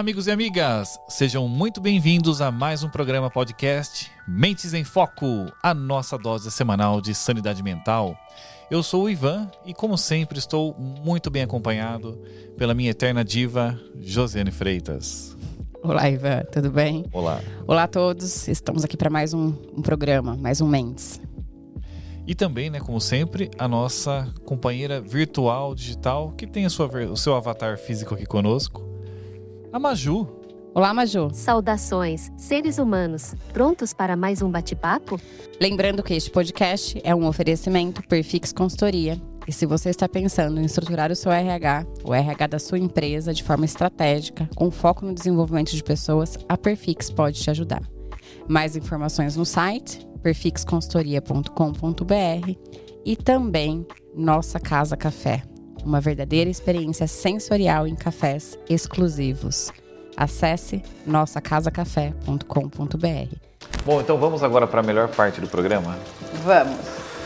amigos e amigas! Sejam muito bem-vindos a mais um programa podcast Mentes em Foco, a nossa dose semanal de sanidade mental. Eu sou o Ivan e, como sempre, estou muito bem acompanhado pela minha eterna diva, Josiane Freitas. Olá, Ivan, tudo bem? Olá. Olá a todos, estamos aqui para mais um, um programa, mais um Mentes. E também, né, como sempre, a nossa companheira virtual digital, que tem sua, o seu avatar físico aqui conosco, a Maju. Olá, Maju. Saudações, seres humanos, prontos para mais um bate-papo? Lembrando que este podcast é um oferecimento Perfix Consultoria. E se você está pensando em estruturar o seu RH, o RH da sua empresa de forma estratégica, com foco no desenvolvimento de pessoas, a Perfix pode te ajudar. Mais informações no site perfixconsultoria.com.br e também Nossa Casa Café, uma verdadeira experiência sensorial em cafés exclusivos. Acesse nossacasacafé.com.br. Bom, então vamos agora para a melhor parte do programa? Vamos.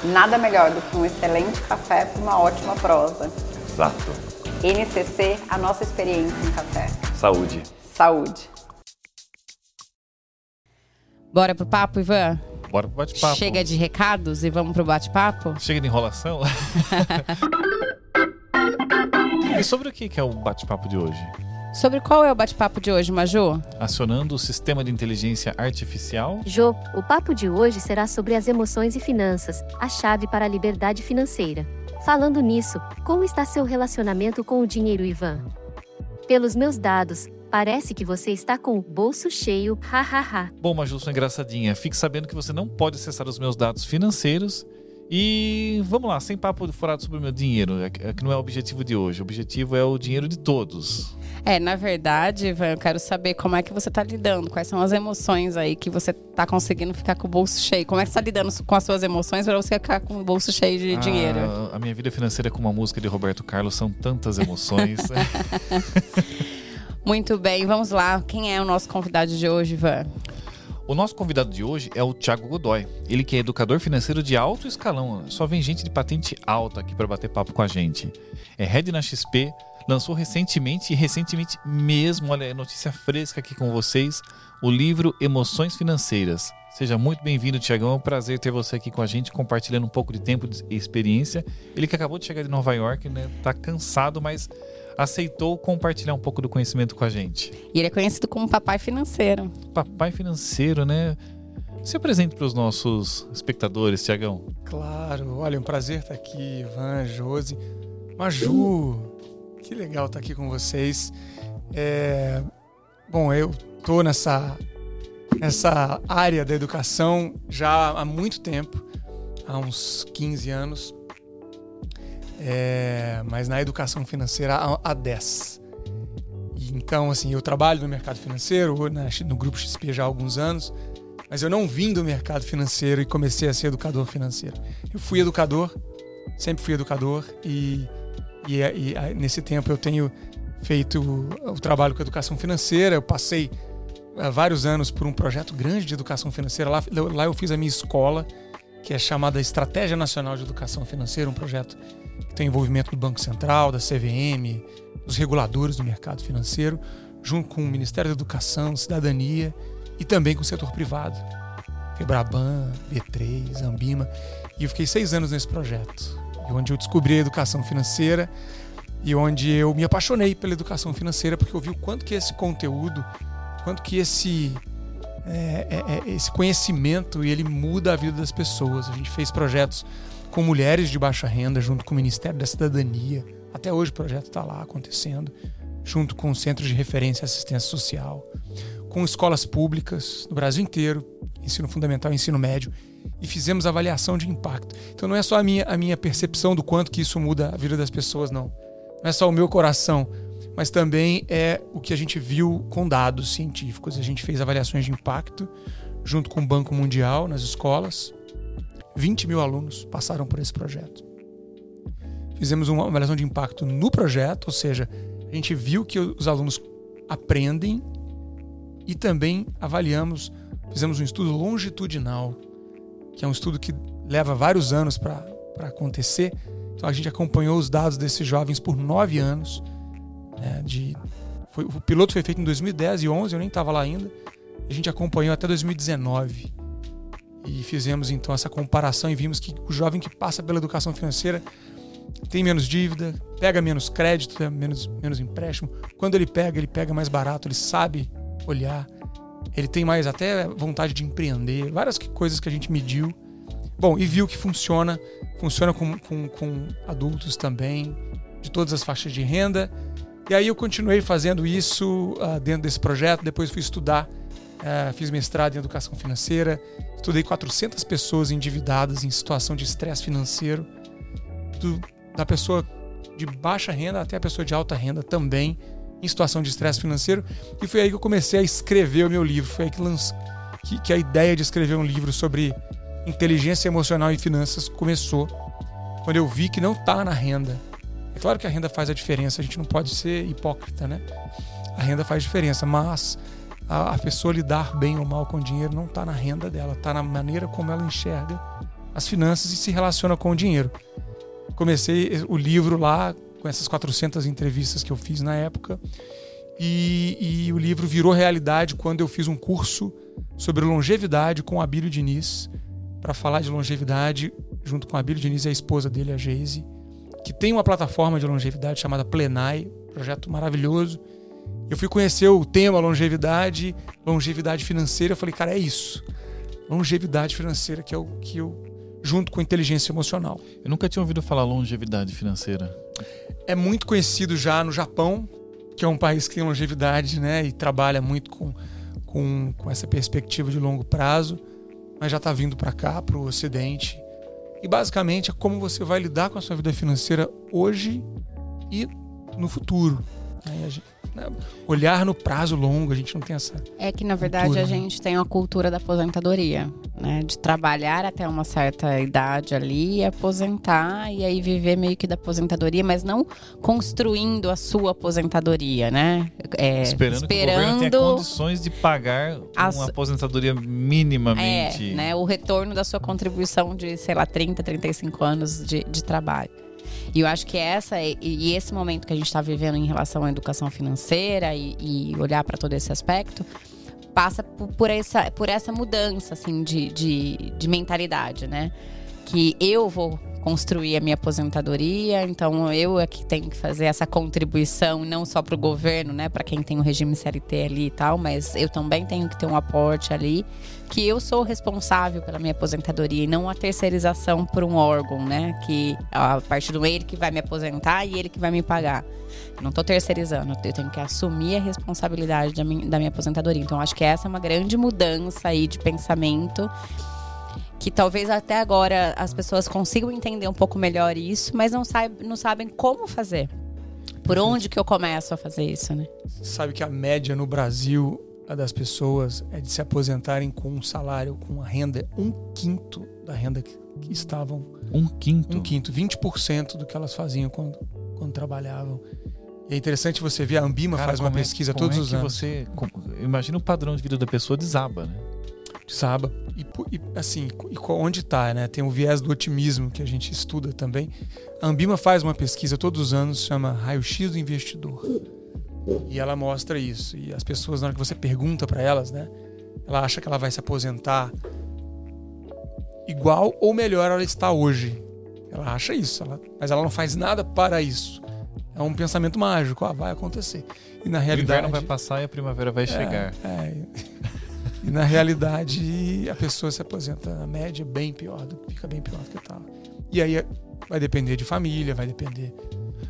Nada melhor do que um excelente café para uma ótima prosa. Exato. NCC, a nossa experiência em café. Saúde. Saúde. Bora pro papo, Ivan? Bora pro bate-papo. Chega de recados e vamos pro bate-papo? Chega de enrolação? e sobre o que é o bate-papo de hoje? Sobre qual é o bate-papo de hoje, Maju? Acionando o sistema de inteligência artificial. Jo, o papo de hoje será sobre as emoções e finanças, a chave para a liberdade financeira. Falando nisso, como está seu relacionamento com o dinheiro, Ivan? Pelos meus dados, parece que você está com o bolso cheio, hahaha. Bom, Maju, sua engraçadinha, fique sabendo que você não pode acessar os meus dados financeiros. E vamos lá, sem papo furado sobre o meu dinheiro, é que não é o objetivo de hoje. O objetivo é o dinheiro de todos. É, na verdade, Ivan, eu quero saber como é que você está lidando, quais são as emoções aí que você está conseguindo ficar com o bolso cheio. Como é que você está lidando com as suas emoções para você ficar com o bolso cheio de Ah, dinheiro? A minha vida financeira com uma música de Roberto Carlos são tantas emoções. Muito bem, vamos lá. Quem é o nosso convidado de hoje, Ivan? O nosso convidado de hoje é o Thiago Godoy. Ele que é educador financeiro de alto escalão. Só vem gente de patente alta aqui para bater papo com a gente. É head na XP, lançou recentemente e recentemente mesmo, olha, é notícia fresca aqui com vocês, o livro Emoções Financeiras. Seja muito bem-vindo, Tiagão. É um prazer ter você aqui com a gente, compartilhando um pouco de tempo e experiência. Ele que acabou de chegar de Nova York, né? Tá cansado, mas aceitou compartilhar um pouco do conhecimento com a gente. E ele é conhecido como papai financeiro. Papai financeiro, né? Se apresente para os nossos espectadores, Tiagão. Claro, olha, é um prazer estar aqui, Ivan, Josi, Maju. Que legal estar aqui com vocês. É, Bom, eu tô nessa, nessa área da educação já há muito tempo, há uns 15 anos. É, mas na educação financeira há, há 10. E Então, assim, eu trabalho no mercado financeiro, na- no Grupo XP já há alguns anos, mas eu não vim do mercado financeiro e comecei a ser educador financeiro. Eu fui educador, sempre fui educador, e, e, e, nesse tempo eu tenho feito o, trabalho com educação financeira. Eu passei há vários anos por um projeto grande de educação financeira. Lá, lá eu fiz a minha escola, que é chamada Estratégia Nacional de Educação Financeira, um projeto que tem envolvimento do Banco Central, da CVM, dos reguladores do mercado financeiro, junto com o Ministério da Educação, Cidadania e também com o setor privado. Febraban, B3, Ambima. E eu fiquei seis anos nesse projeto, onde eu descobri a educação financeira e onde eu me apaixonei pela educação financeira, porque eu vi o quanto que esse conteúdo, quanto que esse, é, é, é, esse conhecimento ele muda a vida das pessoas. A gente fez projetos com mulheres de baixa renda, junto com o Ministério da Cidadania. Até hoje o projeto está lá acontecendo, junto com centros de referência e assistência social, com escolas públicas no Brasil inteiro, ensino fundamental e ensino médio, e fizemos avaliação de impacto. Então não é só a minha, a minha percepção do quanto que isso muda a vida das pessoas, não. Não é só o meu coração, mas também é o que a gente viu com dados científicos. A gente fez avaliações de impacto junto com o Banco Mundial nas escolas. 20 mil alunos passaram por esse projeto. Fizemos uma avaliação de impacto no projeto, ou seja, a gente viu que os alunos aprendem e também avaliamos, fizemos um estudo longitudinal, que é um estudo que leva vários anos para acontecer. Então a gente acompanhou os dados desses jovens por nove anos, né, de foi, o piloto foi feito em 2010 e 11, eu nem estava lá ainda. A gente acompanhou até 2019. E fizemos então essa comparação e vimos que o jovem que passa pela educação financeira tem menos dívida, pega menos crédito, menos, menos empréstimo. Quando ele pega, ele pega mais barato, ele sabe olhar, ele tem mais até vontade de empreender, várias coisas que a gente mediu. Bom, e viu que funciona, funciona com, com, com adultos também, de todas as faixas de renda. E aí eu continuei fazendo isso uh, dentro desse projeto, depois fui estudar Uh, fiz mestrado em educação financeira, estudei 400 pessoas endividadas em situação de estresse financeiro, do, da pessoa de baixa renda até a pessoa de alta renda também em situação de estresse financeiro. E foi aí que eu comecei a escrever o meu livro. Foi aí que, lance, que, que a ideia de escrever um livro sobre inteligência emocional e finanças começou. Quando eu vi que não está na renda. É claro que a renda faz a diferença, a gente não pode ser hipócrita, né? A renda faz diferença, mas a, a pessoa lidar bem ou mal com o dinheiro não está na renda dela, está na maneira como ela enxerga as finanças e se relaciona com o dinheiro. Comecei o livro lá com essas 400 entrevistas que eu fiz na época e, e o livro virou realidade quando eu fiz um curso sobre longevidade com Abílio Diniz para falar de longevidade junto com Abílio Diniz e a esposa dele, a Geise, que tem uma plataforma de longevidade chamada Plenai, projeto maravilhoso eu fui conhecer o tema longevidade, longevidade financeira. Eu falei, cara, é isso. Longevidade financeira, que é o que eu. junto com inteligência emocional. Eu nunca tinha ouvido falar longevidade financeira. É muito conhecido já no Japão, que é um país que tem longevidade, né? E trabalha muito com, com, com essa perspectiva de longo prazo, mas já está vindo para cá, para o Ocidente. E basicamente é como você vai lidar com a sua vida financeira hoje e no futuro. Aí a gente, olhar no prazo longo, a gente não tem essa. É que, na verdade, cultura, a né? gente tem uma cultura da aposentadoria, né? De trabalhar até uma certa idade ali, aposentar e aí viver meio que da aposentadoria, mas não construindo a sua aposentadoria, né? É, esperando, esperando que o governo tenha condições de pagar as... uma aposentadoria minimamente. É, né? O retorno da sua contribuição de, sei lá, 30, 35 anos de, de trabalho. E eu acho que essa e esse momento que a gente está vivendo em relação à educação financeira e, e olhar para todo esse aspecto passa por, por, essa, por essa mudança assim de, de, de mentalidade, né? Que eu vou construir a minha aposentadoria, então eu é que tenho que fazer essa contribuição, não só para o governo, né, para quem tem o regime CLT ali e tal, mas eu também tenho que ter um aporte ali, que eu sou responsável pela minha aposentadoria e não a terceirização por um órgão, né, que a partir do ele que vai me aposentar e ele que vai me pagar. Eu não estou terceirizando, eu tenho que assumir a responsabilidade da minha, da minha aposentadoria. Então acho que essa é uma grande mudança aí de pensamento que talvez até agora as pessoas consigam entender um pouco melhor isso, mas não, sabe, não sabem como fazer. Por onde que eu começo a fazer isso, né? Sabe que a média no Brasil das pessoas é de se aposentarem com um salário, com uma renda, um quinto da renda que, que estavam. Um quinto? Um quinto, 20% do que elas faziam quando, quando trabalhavam. E é interessante você ver, a Ambima Cara, faz uma é, pesquisa todos é os anos. Você, imagina o padrão de vida da pessoa desaba, né? Desaba e, e assim, e onde está, né? Tem o viés do otimismo que a gente estuda também. A Ambima faz uma pesquisa todos os anos, chama Raio-X do Investidor. E ela mostra isso. E as pessoas, na hora que você pergunta para elas, né? Ela acha que ela vai se aposentar igual ou melhor ela está hoje. Ela acha isso, ela, mas ela não faz nada para isso. É um pensamento mágico, ah, vai acontecer. E na realidade. O inverno vai passar e a primavera vai é, chegar. É. E na realidade, a pessoa se aposenta na média bem pior, fica bem pior do que estava. E aí vai depender de família, vai depender.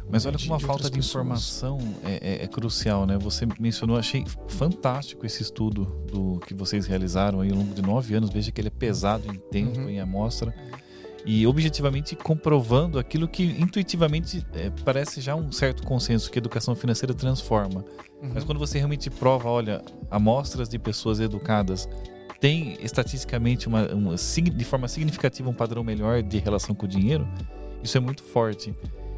Mas olha como a falta de informação é, é, é, crucial, né? Você mencionou, achei fantástico esse estudo do que vocês realizaram aí ao longo de nove anos. Veja que ele é pesado em tempo, uhum. em amostra e objetivamente comprovando aquilo que intuitivamente é, parece já um certo consenso que a educação financeira transforma. Uhum. Mas quando você realmente prova, olha, amostras de pessoas educadas têm estatisticamente uma, uma, de forma significativa um padrão melhor de relação com o dinheiro, isso é muito forte.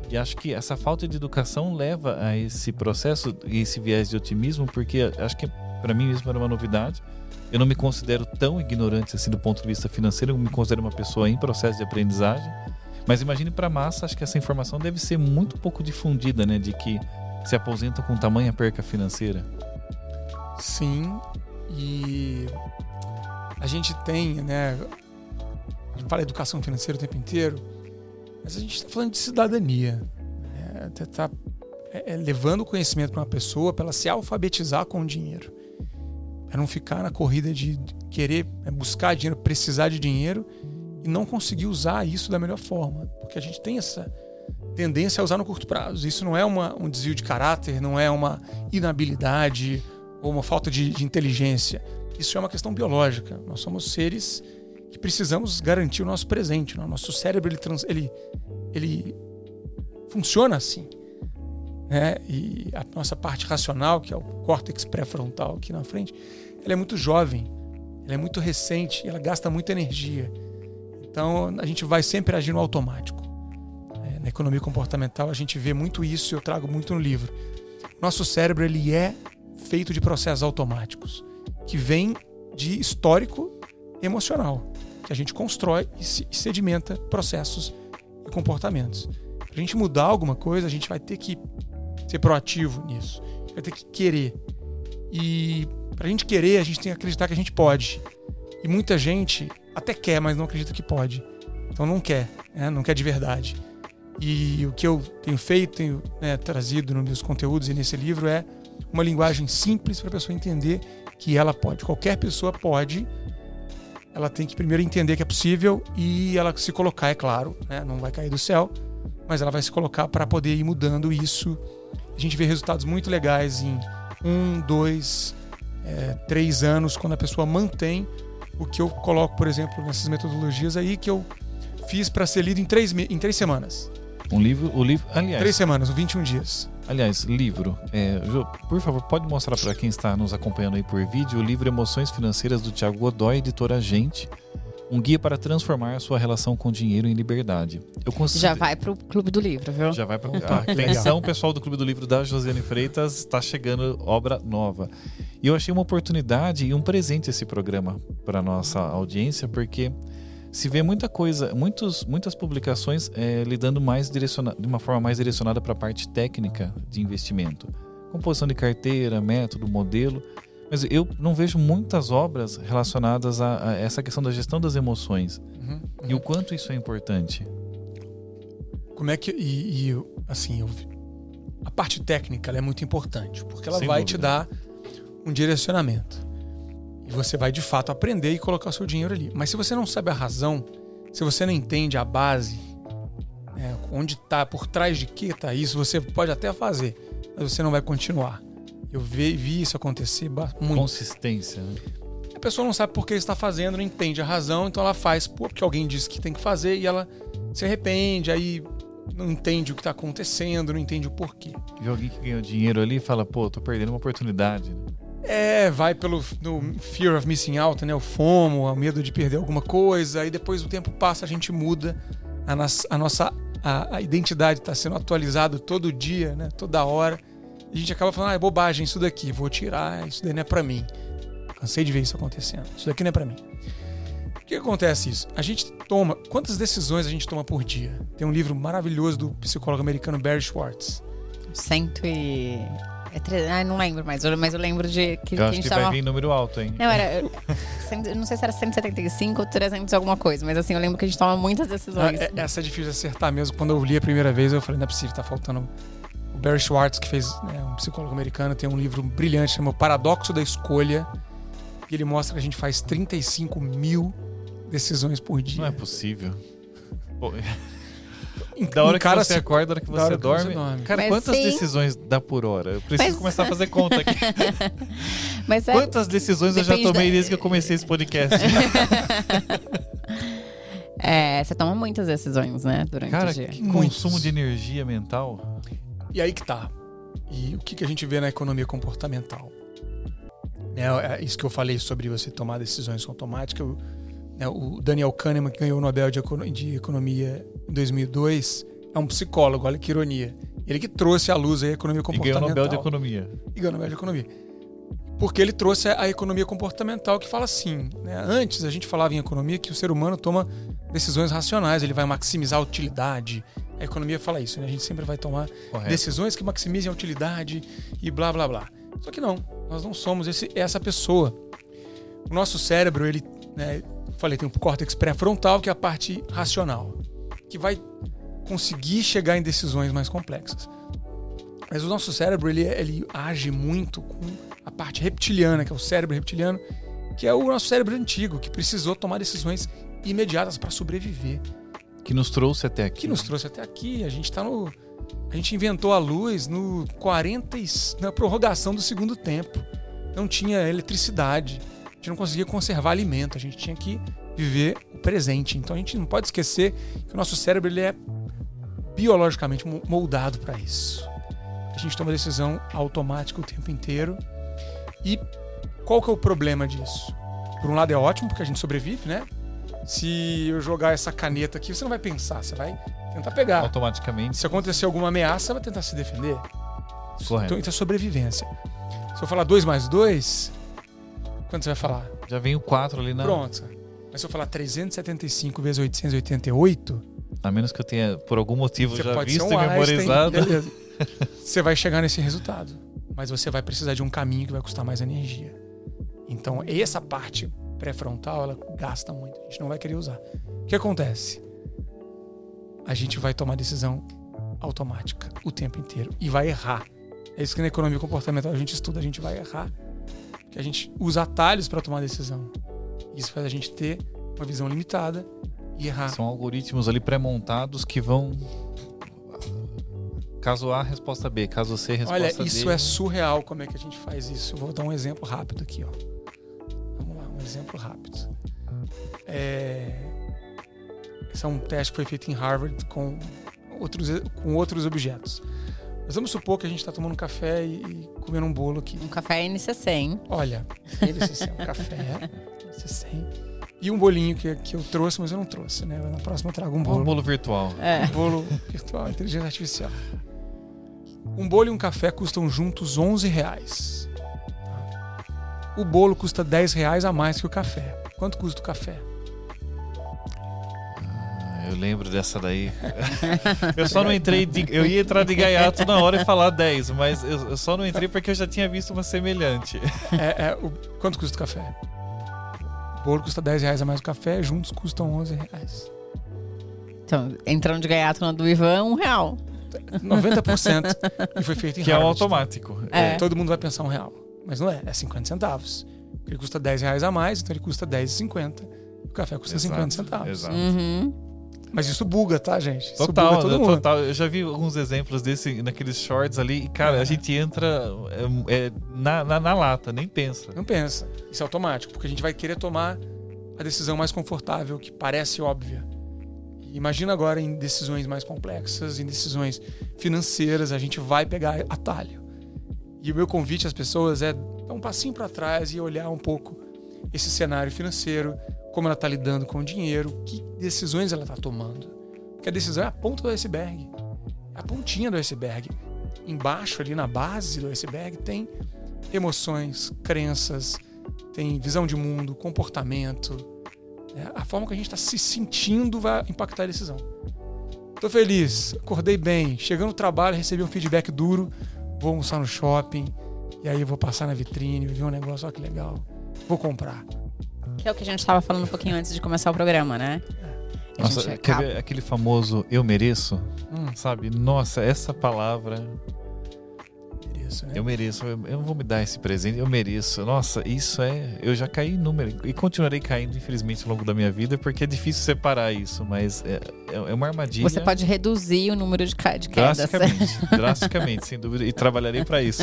E acho que essa falta de educação leva a esse processo e esse viés de otimismo, porque acho que para mim mesmo era uma novidade eu não me considero tão ignorante assim do ponto de vista financeiro, eu me considero uma pessoa em processo de aprendizagem. Mas imagine para a massa, acho que essa informação deve ser muito pouco difundida, né? De que se aposentam com tamanha perca financeira? Sim, e a gente tem, né? A gente fala educação financeira o tempo inteiro, mas a gente está falando de cidadania. Né? Tá, é, é, levando o conhecimento para uma pessoa para ela se alfabetizar com o dinheiro. Para não ficar na corrida de querer é, buscar dinheiro, precisar de dinheiro e não conseguir usar isso da melhor forma. Porque a gente tem essa tendência a usar no curto prazo. Isso não é uma, um desvio de caráter, não é uma inabilidade ou uma falta de, de inteligência. Isso é uma questão biológica. Nós somos seres que precisamos garantir o nosso presente. O nosso cérebro ele, trans, ele, ele funciona assim. Né? E a nossa parte racional, que é o córtex pré-frontal aqui na frente, ela é muito jovem, ela é muito recente, ela gasta muita energia. Então a gente vai sempre agir no automático. É, na economia comportamental a gente vê muito isso, eu trago muito no livro. Nosso cérebro ele é feito de processos automáticos que vem de histórico emocional, que a gente constrói e sedimenta processos e comportamentos. Para a gente mudar alguma coisa, a gente vai ter que ser proativo nisso, vai ter que querer. E para a gente querer, a gente tem que acreditar que a gente pode. E muita gente até quer, mas não acredita que pode. Então não quer, né? não quer de verdade. E o que eu tenho feito, tenho né, trazido nos meus conteúdos e nesse livro é uma linguagem simples para a pessoa entender que ela pode. Qualquer pessoa pode. Ela tem que primeiro entender que é possível e ela se colocar, é claro, né? não vai cair do céu, mas ela vai se colocar para poder ir mudando isso. A gente vê resultados muito legais em um, dois, é, três anos, quando a pessoa mantém o que eu coloco, por exemplo, nessas metodologias aí, que eu fiz para ser lido em três, em três semanas. Um livro, o livro, aliás. Três semanas, 21 dias. Aliás, livro. É, por favor, pode mostrar para quem está nos acompanhando aí por vídeo o livro Emoções Financeiras do Tiago Godoy, editora Gente. Um guia para transformar a sua relação com dinheiro em liberdade. Eu consigo... Já vai para o Clube do Livro, viu? Já vai para o ah, Atenção, pessoal do Clube do Livro da Josiane Freitas, está chegando obra nova. E eu achei uma oportunidade e um presente esse programa para nossa audiência, porque se vê muita coisa, muitos, muitas publicações é, lidando mais de uma forma mais direcionada para a parte técnica de investimento. Composição de carteira, método, modelo. Mas eu não vejo muitas obras relacionadas a, a essa questão da gestão das emoções. Uhum, uhum. E o quanto isso é importante. Como é que. E, e assim, eu, a parte técnica é muito importante, porque ela Sem vai dúvida. te dar um direcionamento. E você vai de fato aprender e colocar o seu dinheiro ali. Mas se você não sabe a razão, se você não entende a base, né, onde está, por trás de que está isso, você pode até fazer, mas você não vai continuar. Eu vi, vi isso acontecer muito. Consistência. Né? A pessoa não sabe por que está fazendo, não entende a razão, então ela faz porque alguém disse que tem que fazer e ela se arrepende, aí não entende o que está acontecendo, não entende o porquê. E alguém que ganhou dinheiro ali fala, pô, tô perdendo uma oportunidade. Né? É, vai pelo no fear of missing out, né? O FOMO, o medo de perder alguma coisa. Aí depois o tempo passa, a gente muda. A, nossa, a nossa a, a identidade está sendo atualizada todo dia, né? Toda hora. E a gente acaba falando, ah, é bobagem isso daqui, vou tirar, isso daí não é para mim. Cansei de ver isso acontecendo. Isso daqui não é para mim. O que acontece isso? A gente toma. Quantas decisões a gente toma por dia? Tem um livro maravilhoso do psicólogo americano Barry Schwartz. Cento e é tre... Ah, não lembro mais, mas eu lembro de que, eu que a gente que tava... vai vir número alto, hein? Não, era. não sei se era 175 ou 300 alguma coisa, mas assim, eu lembro que a gente toma muitas decisões. Ah, essa é difícil de acertar mesmo. Quando eu li a primeira vez, eu falei, não é possível, tá faltando. O Barry Schwartz, que fez, né, um psicólogo americano, tem um livro brilhante, chama O Paradoxo da Escolha. E ele mostra que a gente faz 35 mil decisões por dia. Não é possível. Pô. Da hora que você se... acorda, da hora que você, hora dorme. Que você dorme. Cara, Mas quantas sim. decisões dá por hora? Eu preciso Mas... começar a fazer conta aqui. Mas é... Quantas decisões Depende eu já tomei da... desde que eu comecei esse podcast? é, você toma muitas decisões, né? Durante Cara, o dia. Que consumo de energia mental. E aí que tá. E o que, que a gente vê na economia comportamental? É, é isso que eu falei sobre você tomar decisões automáticas. Né, o Daniel Kahneman, que ganhou o Nobel de, Economia em 2002, é um psicólogo, olha que ironia. Ele que trouxe à luz a economia comportamental. E ganhou o Nobel de Economia. E ganhou o Nobel de Economia. Porque ele trouxe a economia comportamental que fala assim, né? antes a gente falava em economia que o ser humano toma decisões racionais, ele vai maximizar a utilidade, A economia fala isso, né? A gente sempre vai tomar Correto. decisões que maximizem a utilidade e blá blá blá. Só que não, nós não somos esse, essa pessoa. O nosso cérebro, ele, né, falei, tem um córtex pré-frontal, que é a parte racional, que vai conseguir chegar em decisões mais complexas. Mas o nosso cérebro, ele, ele age muito com a parte reptiliana, que é o cérebro reptiliano, que é o nosso cérebro antigo, que precisou tomar decisões imediatas para sobreviver Que nos trouxe até aqui. que nos trouxe até aqui. A gente tá no. A gente inventou a luz no 40 e, na prorrogação do segundo tempo. Não tinha eletricidade. A gente não conseguia conservar alimento. A gente tinha que viver o presente. Então a gente não pode esquecer que o nosso cérebro ele é biologicamente mo- moldado para isso. A gente toma decisão automática o tempo inteiro. E qual que é o problema disso? Por um lado é ótimo porque a gente sobrevive, né? Se eu jogar essa caneta aqui, você não vai pensar, você vai tentar pegar. Automaticamente. Se acontecer alguma ameaça, você vai tentar se defender. Correto. Então, isso é sobrevivência. Se eu falar 2 mais 2, quanto você vai falar? Já vem o 4 ali na. Pronto. Mas se eu falar 375 vezes 888, A menos que eu tenha, por algum motivo, já visto e um Einstein, memorizado. beleza. você vai chegar nesse resultado. Mas você vai precisar de um caminho que vai custar mais energia. Então, essa parte pré-frontal, ela gasta muito. A gente não vai querer usar. O que acontece? A gente vai tomar decisão automática o tempo inteiro e vai errar. É isso que na economia comportamental a gente estuda, a gente vai errar. Porque a gente usa atalhos para tomar decisão. Isso faz a gente ter uma visão limitada e errar. São algoritmos ali pré-montados que vão. Caso A, resposta B. Caso C, resposta Olha, D. isso é surreal como é que a gente faz isso. Eu vou dar um exemplo rápido aqui, ó. Um exemplo rápido. É... Esse é um teste que foi feito em Harvard com outros, com outros objetos. Mas vamos supor que a gente está tomando um café e, e comendo um bolo aqui. Um café NCC, hein? Olha, esse é um café, esse e um bolinho que, que eu trouxe, mas eu não trouxe, né? Na próxima eu trago um Um bolo. bolo virtual. É. Um bolo virtual, inteligência artificial. Um bolo e um café custam juntos 11 reais. O bolo custa 10 reais a mais que o café. Quanto custa o café? Ah, Eu lembro dessa daí. eu só não entrei. De, eu ia entrar de gaiato na hora e falar 10, mas eu, eu só não entrei porque eu já tinha visto uma semelhante. É, é, o- quanto custa o café? O bolo custa 10 reais a mais que o café, juntos custam 11 reais. Então, entrando de gaiato na do Ivan, um real. 90% e foi feito em Que é o Harvard. automático. É. Todo mundo vai pensar um real. Mas não é, é 50 centavos. Ele custa 10 reais a mais, então ele custa 10,50. O café custa 50 centavos. Exato. Uhum. Mas isso buga, tá, gente? Isso Total, buga todo né, mundo. total. Eu já vi alguns exemplos desse naqueles shorts ali e, cara, É. a gente entra é, é, na, na, na lata, nem pensa. Não pensa. Isso é automático, porque a gente vai querer tomar a decisão mais confortável, que parece óbvia. E imagina agora em decisões mais complexas, em decisões financeiras, a gente vai pegar atalho. E o meu convite às pessoas é dar um passinho para trás e olhar um pouco esse cenário financeiro, como ela está lidando com o dinheiro, que decisões ela está tomando. Porque a decisão é a ponta do iceberg, é a pontinha do iceberg. Embaixo, ali na base do iceberg, tem emoções, crenças, tem visão de mundo, comportamento. né? A forma que a gente está se sentindo vai impactar a decisão. Tô feliz, acordei bem, chegando no trabalho, recebi um feedback duro, vou almoçar no shopping, e aí eu vou passar na vitrine, ver um negócio, olha que legal, vou comprar. Que é o que a gente estava falando um pouquinho antes de começar o programa, né? Nossa, acaba- ver aquele famoso eu mereço? Hum, Sabe? Nossa, essa palavra, isso, né? eu mereço, eu, eu não vou me dar esse presente, eu mereço. Nossa, isso é. Eu já caí em número e continuarei caindo, infelizmente, ao longo da minha vida, porque é difícil separar isso, mas é, é uma armadilha. Você pode reduzir o número de, ca- de quedas. Drasticamente, drasticamente, sem dúvida. E trabalharei para isso.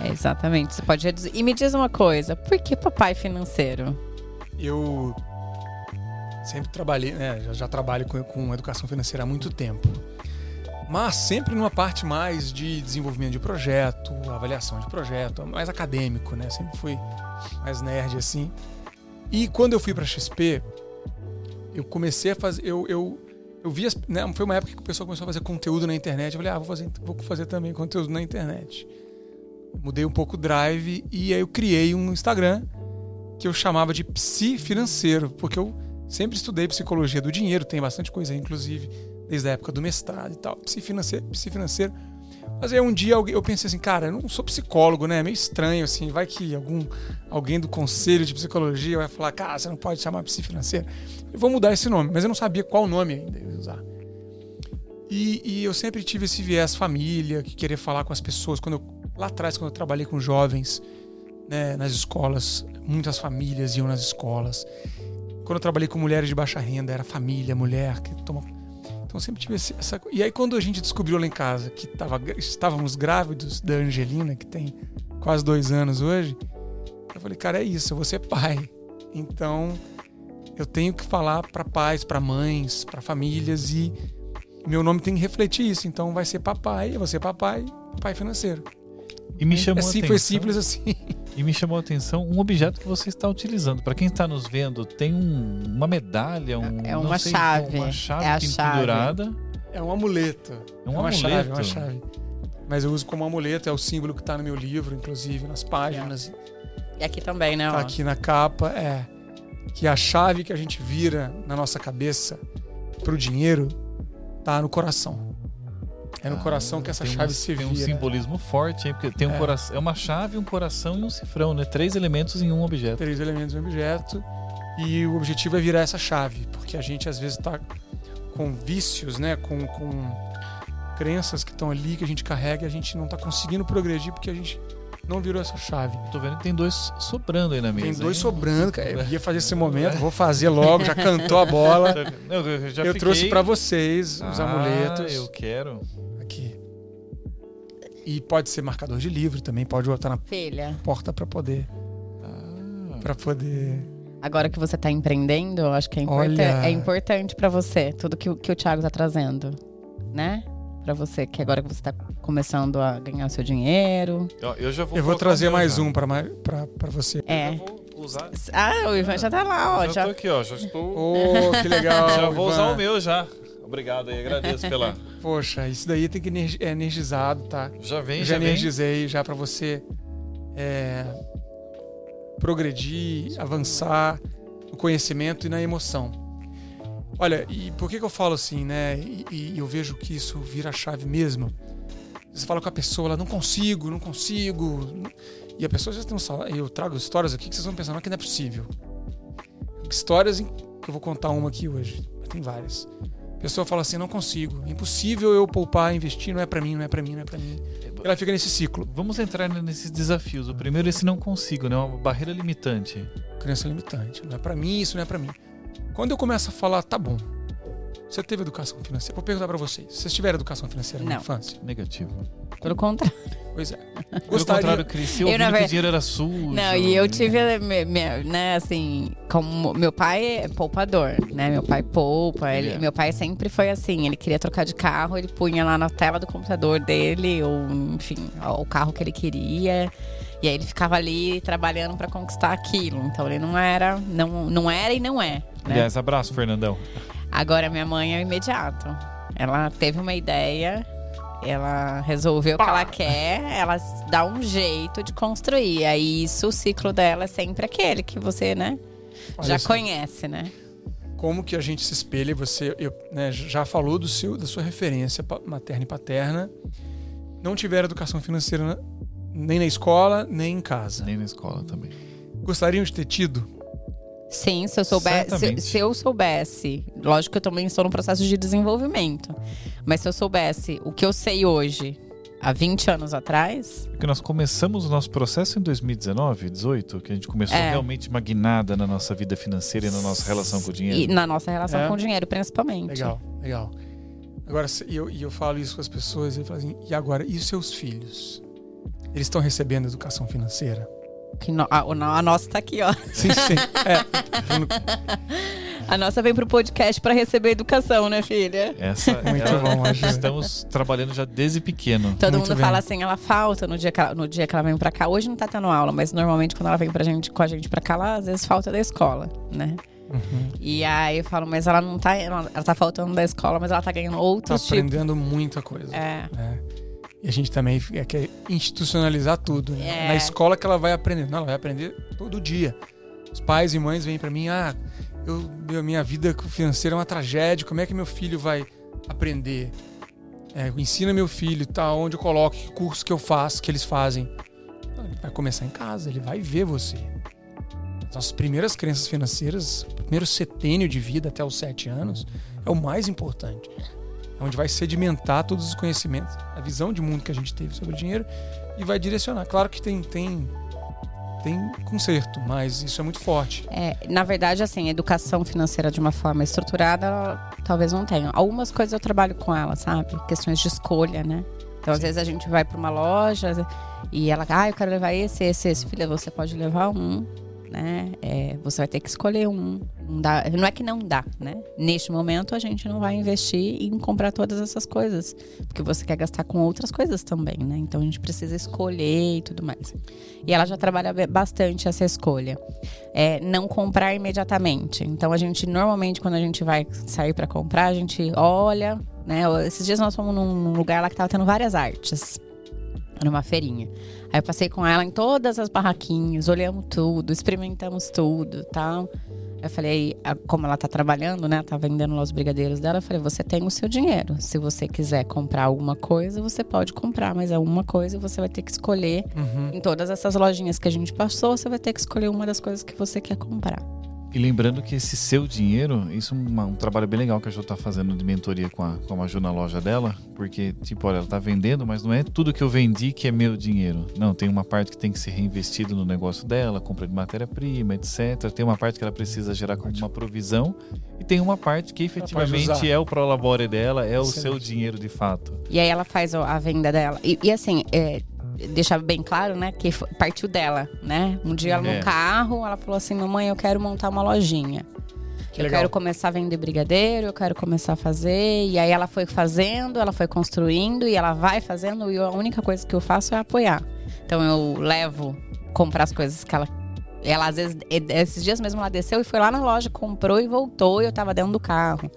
É, exatamente, você pode reduzir. E me diz uma coisa, por que papai financeiro? Eu sempre trabalhei, né? Já, já trabalho com, com educação financeira há muito tempo. Mas sempre numa parte mais de desenvolvimento de projeto, avaliação de projeto, mais acadêmico, né? Sempre fui mais nerd assim. E quando eu fui para XP, eu comecei a fazer. Eu, eu, eu vi. As, né? Foi uma época que o pessoal começou a fazer conteúdo na internet. Eu falei, ah, vou fazer, vou fazer também conteúdo na internet. Mudei um pouco o drive e aí eu criei um Instagram que eu chamava de psi financeiro, porque eu sempre estudei psicologia do dinheiro, tem bastante coisa aí, inclusive desde a época do mestrado e tal. Psi financeiro, psi financeiro. Mas aí um dia eu pensei assim, cara, eu não sou psicólogo, né? É meio estranho, assim. Vai que algum, alguém do conselho de psicologia vai falar, cara, você não pode chamar psi financeiro. Eu vou mudar esse nome, mas eu não sabia qual nome ainda eu ia usar. E, e eu sempre tive esse viés família, que querer falar com as pessoas. Quando eu, lá atrás, quando eu trabalhei com jovens, né, nas escolas, muitas famílias iam nas escolas. Quando eu trabalhei com mulheres de baixa renda, era família, mulher que toma. Então eu sempre tive essa. E aí quando a gente descobriu lá em casa que tava, estávamos grávidos da Angelina, que tem quase dois anos hoje, eu falei, cara, é isso, eu vou ser pai. Então eu tenho que falar para pais, para mães, para famílias e meu nome tem que refletir isso. Então vai ser papai, eu vou ser papai, papai financeiro. E me chamou a assim, atenção, foi simples assim. E me chamou a atenção um objeto que você está utilizando. Para quem está nos vendo, tem um- uma medalha, um, É não uma sei, chave. uma chave É chave. pendurada. É um amuleto. É um uma amuleto. chave, é uma chave. Mas eu uso como amuleto, é o símbolo que está no meu livro, inclusive nas páginas. E aqui também, né? Tá aqui na capa, é que a chave que a gente vira na nossa cabeça pro dinheiro tá no coração. É no Ah, coração que essa tem chave um, se Tem vira. um simbolismo forte, hein? Porque tem um É. coração. É uma chave, um coração e um cifrão, né? Três elementos em um objeto. Três elementos em um objeto. E o objetivo é virar essa chave, porque a gente às vezes tá com vícios, né? Com, com crenças que estão ali que a gente carrega e a gente não tá conseguindo progredir porque a gente não virou essa chave. Tô vendo que tem dois sobrando aí na mesa. Tem dois hein? sobrando, cara. Eu ia fazer esse momento, vou fazer logo, já cantou a bola. Não, eu já eu fiquei- trouxe pra vocês os Ah, amuletos Eu quero. aqui. E pode ser marcador de livro também, pode botar na Filha, porta pra poder Ah, para poder. agora que você tá empreendendo, eu acho que é, importa Olha. é importante pra você, tudo que, o- que o Thiago tá trazendo, né? Pra você, que agora que você tá começando a ganhar o seu dinheiro. ó, eu já vou. Eu vou trazer mais já. um pra pra você. É. Eu vou usar. Ah, o Ivan já tá lá, ó. já, Já, tô aqui, ó. Já estou. Oh, que legal. já vou Ivan. usar o meu já. Obrigado aí, agradeço pela. Poxa, isso daí tem que energi- é energizado, tá? Já vem, Eu já, já vem. energizei já pra você é, progredir, avançar no conhecimento e na emoção. Olha, e por que, que eu falo assim, né? E, e eu vejo que isso vira a chave mesmo. Você fala com a pessoa, ela não consigo, não consigo. E a pessoa já tem um salário. Eu trago histórias aqui que vocês vão pensar, não que não é possível. Histórias em- que eu vou contar uma aqui hoje. Tem várias. A pessoa fala assim, não consigo. Impossível eu poupar, investir, não é pra mim, não é pra mim, não é pra mim. Ela fica nesse ciclo. Vamos entrar nesses desafios. O primeiro, esse não consigo, né? Uma barreira limitante. Crença limitante. Não é pra mim, isso não é pra mim. Quando eu começo a falar, tá bom. Você teve educação financeira? Vou perguntar pra vocês. Vocês tiveram educação financeira na Não. infância? Negativo. pelo contrário. Pois é. Pelo Gostaria. contrário, cresceu Eu, ouvindo na que o dinheiro era sujo. Não, e eu tive, né, assim, como meu pai é poupador, né? Meu pai poupa, ele- meu pai sempre foi assim, ele queria trocar de carro, ele punha lá na tela do computador dele, ou enfim, o carro que ele queria. E aí ele ficava ali trabalhando pra conquistar aquilo. Então ele não era, não, não era e não é. Né? Aliás, abraço, Fernandão. Agora minha mãe é imediato. Ela teve uma ideia, ela resolveu o que ela quer, ela dá um jeito de construir. Aí isso, o ciclo dela é sempre aquele que você, né, Olha já conhece, né? Como que a gente se espelha? Você eu, né, já falou do seu, da sua referência materna e paterna. Não tiveram educação financeira na- nem na escola, nem em casa. Nem na escola também. Gostariam de ter tido? Sim, se eu soubesse, se, se eu soubesse, lógico que eu também estou no processo de desenvolvimento, mas se eu soubesse o que eu sei hoje, há 20 anos atrás, Porque nós começamos o nosso processo em 2019, 18, que a gente começou É. realmente uma guinada na nossa vida financeira e na nossa relação com o dinheiro. e na nossa relação É. com o dinheiro, principalmente. Legal, legal. Agora, e eu, e eu falo isso com as pessoas, e eu falo assim, e agora, e os seus filhos? Eles estão recebendo educação financeira? Que no- a, a nossa tá aqui, ó. Sim, sim. É, A nossa vem pro podcast pra receber educação, né, filha? Essa Muito ela- bom, Angela. Estamos trabalhando já desde pequeno. Todo Muito mundo bem. fala assim, ela falta no dia, que ela, no dia que ela vem pra cá. Hoje não tá tendo aula, mas normalmente quando ela vem pra gente, com a gente pra cá, ela às vezes falta da escola, né? Uhum. E aí eu falo, mas ela não tá. Ela, tá faltando da escola, mas ela tá ganhando Tá outros tipos. aprendendo muita coisa. É. né? E a gente também é, quer institucionalizar tudo. né? É. Na escola que ela vai aprender. Não, ela vai aprender todo dia. Os pais e mães vêm pra mim, ah, eu, minha vida financeira é uma tragédia, como é que meu filho vai aprender. É, ensina meu filho, tá? Onde eu coloco, que curso que eu faço, que eles fazem. Ele vai começar em casa, ele vai ver você. As nossas primeiras crenças financeiras, primeiro setênio de vida até os sete anos, é o mais importante. Onde vai sedimentar todos os conhecimentos, a visão de mundo que a gente teve sobre o dinheiro e vai direcionar. Claro que tem, tem tem conserto, mas isso é muito forte. É, na verdade, assim, educação financeira de uma forma estruturada, talvez não tenha. Algumas coisas eu trabalho com ela, sabe? Questões de escolha, né? Então, às vezes a gente vai para uma loja e ela, ah, eu quero levar esse, esse, esse. Filha, você pode levar um né? É, você vai ter que escolher um. Não, dá, não é que não dá, né? Neste momento a gente não vai investir em comprar todas essas coisas, porque você quer gastar com outras coisas também, né? Então a gente precisa escolher e tudo mais. E ela já trabalha bastante essa escolha. É, não comprar imediatamente. Então a gente normalmente quando a gente vai sair para comprar, a gente olha, né? Esses dias nós fomos num lugar lá que tava tendo várias artes numa feirinha. Aí eu passei com ela em todas as barraquinhas, olhamos tudo, experimentamos tudo, tal. Eu falei, como ela tá trabalhando, né? Tá vendendo lá os brigadeiros dela, eu falei, você tem o seu dinheiro. Se você quiser comprar alguma coisa, você pode comprar, mas é uma coisa você vai ter que escolher. Uhum. Em todas essas lojinhas que a gente passou, você vai ter que escolher uma das coisas que você quer comprar. E lembrando que esse seu dinheiro, isso é uma, um trabalho bem legal que a Ju tá fazendo de mentoria com a, com a Ju na loja dela, porque, tipo, olha, ela tá vendendo, mas não é tudo que eu vendi que é meu dinheiro. Não, tem uma parte que tem que ser reinvestido no negócio dela, compra de matéria-prima, etc. Tem uma parte que ela precisa gerar como uma provisão, e tem uma parte que efetivamente é o prolabore dela, é o seu dinheiro de fato. E aí ela faz a venda dela. E, e assim, é, deixar bem claro, né, que partiu dela, né? Um dia ela é. no carro, ela falou assim: "Mamãe, eu quero montar uma lojinha. Que eu legal. quero começar a vender brigadeiro, eu quero começar a fazer". E aí ela foi fazendo, ela foi construindo e ela vai fazendo e a única coisa que eu faço é apoiar. Então eu levo comprar as coisas que ela ela às vezes esses dias mesmo ela desceu e foi lá na loja, comprou e voltou e eu tava dentro do carro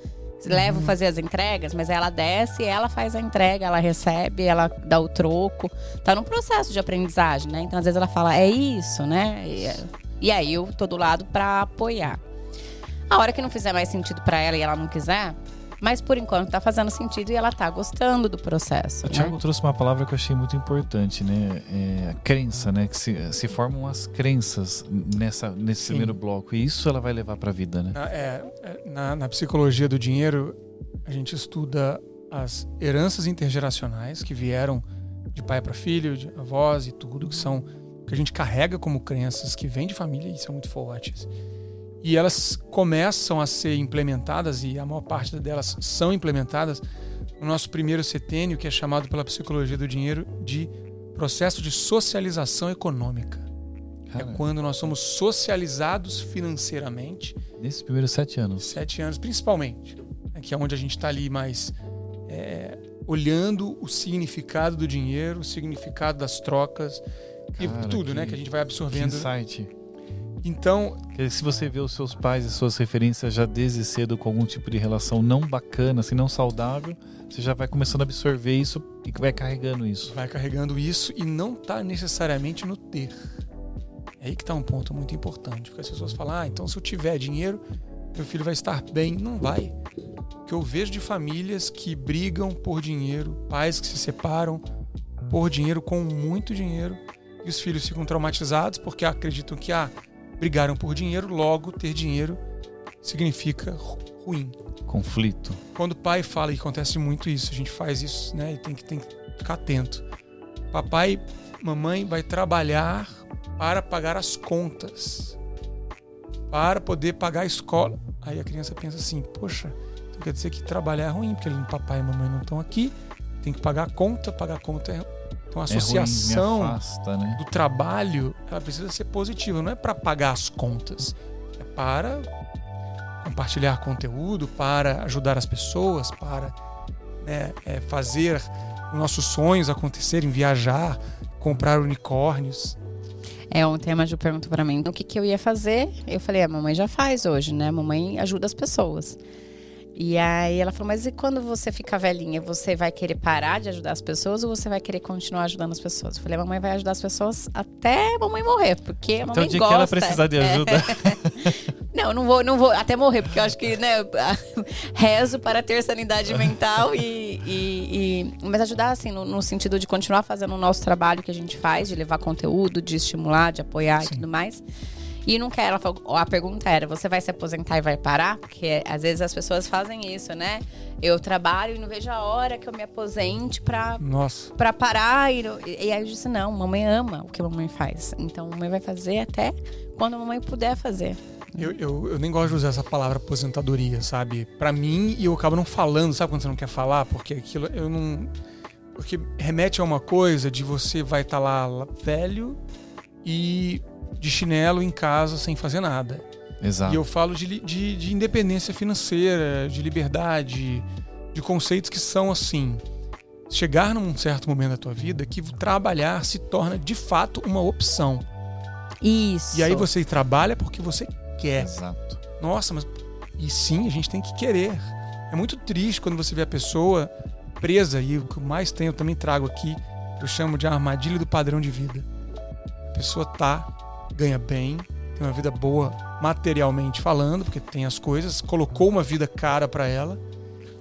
levo uhum. fazer as entregas, mas ela desce, ela faz a entrega, ela recebe, ela dá o troco. Tá num processo de aprendizagem, né? Então às vezes ela fala, é isso, né? E, e aí eu tô do lado para apoiar. A hora que não fizer mais sentido para ela e ela não quiser, mas por enquanto tá fazendo sentido e ela tá gostando do processo. O né? Thiago trouxe uma palavra que eu achei muito importante, né? É a crença, né? Que se, se formam as crenças nessa, nesse Sim. primeiro bloco. E isso ela vai levar para a vida, né? Na, é, é, na, na psicologia do dinheiro, a gente estuda as heranças intergeracionais que vieram de pai para filho, de avós e tudo, que são que a gente carrega como crenças que vêm de família e são muito fortes e elas começam a ser implementadas, e a maior parte delas são implementadas, no nosso primeiro setênio, que é chamado pela psicologia do dinheiro de processo de socialização econômica. É Caramba. É quando nós somos socializados financeiramente. Nesses primeiros sete anos. Sete anos, principalmente. É que é onde a gente está ali mais é, olhando o significado do dinheiro, o significado das trocas Cara, e tudo, que, né? Que a gente vai absorvendo. Que insight. Então. Se você vê os seus pais e suas referências já desde cedo com algum tipo de relação não bacana, assim, não saudável, você já vai começando a absorver isso e vai carregando isso. Vai carregando isso e não está necessariamente no ter. É aí que está um ponto muito importante. Porque as pessoas falam, ah, então se eu tiver dinheiro, meu filho vai estar bem. Não vai. O que eu vejo de famílias que brigam por dinheiro, pais que se separam por dinheiro, com muito dinheiro, e os filhos ficam traumatizados porque acreditam que, ah, brigaram por dinheiro, logo ter dinheiro significa ruim. Conflito. Quando o pai fala, e acontece muito isso, a gente faz isso, né? E tem que, tem que ficar atento. Papai, mamãe vai trabalhar para pagar as contas, para poder pagar a escola. Aí a criança pensa assim: poxa, então quer dizer que trabalhar é ruim, porque papai e mamãe não estão aqui, tem que pagar a conta, pagar a conta é então a associação é ruim, afasta, né? do trabalho ela precisa ser positiva, não é para pagar as contas, é para compartilhar conteúdo, para ajudar as pessoas, para né, é fazer nossos sonhos acontecerem, viajar, comprar unicórnios. É, ontem a Maju perguntou para mim o que, que eu ia fazer. Eu falei, a mamãe já faz hoje, né? A mamãe ajuda as pessoas. E aí ela falou: Mas e quando você ficar velhinha, você vai querer parar de ajudar as pessoas ou você vai querer continuar ajudando as pessoas? Eu falei: A mamãe vai ajudar as pessoas até a mamãe morrer, porque a mamãe então, o dia gosta. que ela precisar de ajuda. Não, não vou, não vou até morrer, porque eu acho que, né, rezo para ter sanidade mental e, e, e mas ajudar assim no, no, sentido de continuar fazendo o nosso trabalho que a gente faz, de levar conteúdo, de estimular, de apoiar Sim. e tudo mais. E não quer, ela falou, a pergunta era: você vai se aposentar e vai parar? Porque às vezes as pessoas fazem isso, né? Eu trabalho e não vejo a hora que eu me aposente pra, Nossa. pra parar. E, e aí eu disse: não, mamãe ama o que a mamãe faz. Então a mamãe vai fazer até quando a mamãe puder fazer. Eu, eu, eu, nem gosto de usar essa palavra aposentadoria, sabe? Para mim, e eu acabo não falando, sabe quando você não quer falar? Porque aquilo eu não. Porque remete a uma coisa de você vai estar tá lá velho e de chinelo em casa sem fazer nada. Exato. E eu falo de, de, de independência financeira, de liberdade, de conceitos que são assim. Chegar num certo momento da tua vida que trabalhar se torna de fato uma opção. Isso. E aí você trabalha porque você quer. Exato. Nossa, mas. E sim, a gente tem que querer. É muito triste quando você vê a pessoa presa, e o que mais tem, eu também trago aqui, eu chamo de armadilha do padrão de vida. A pessoa tá ganha bem, tem uma vida boa materialmente falando, porque tem as coisas, colocou uma vida cara para ela.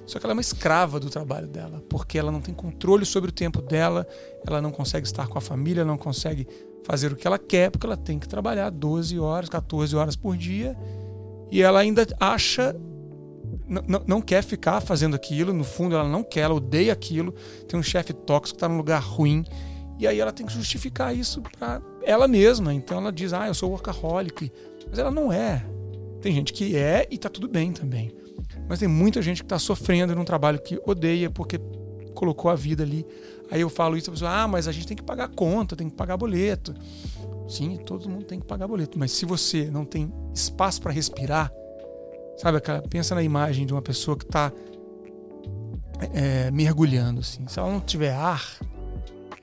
Só que ela é uma escrava do trabalho dela, porque ela não tem controle sobre o tempo dela, ela não consegue estar com a família, não consegue fazer o que ela quer, porque ela tem que trabalhar 12 horas, 14 horas por dia, e ela ainda acha não, quer ficar fazendo aquilo, no fundo ela não quer, ela odeia aquilo, tem um chefe tóxico, está num lugar ruim, e aí ela tem que justificar isso para ela mesma. Então ela diz: "Ah, eu sou workaholic". Mas ela não é. Tem gente que é e tá tudo bem também. Mas tem muita gente que está sofrendo num trabalho que odeia porque colocou a vida ali. Aí eu falo isso, a pessoa, ah, mas a gente tem que pagar conta, tem que pagar boleto. Sim, todo mundo tem que pagar boleto. Mas se você não tem espaço para respirar, sabe, pensa na imagem de uma pessoa que está é, mergulhando, assim. Se ela não tiver ar,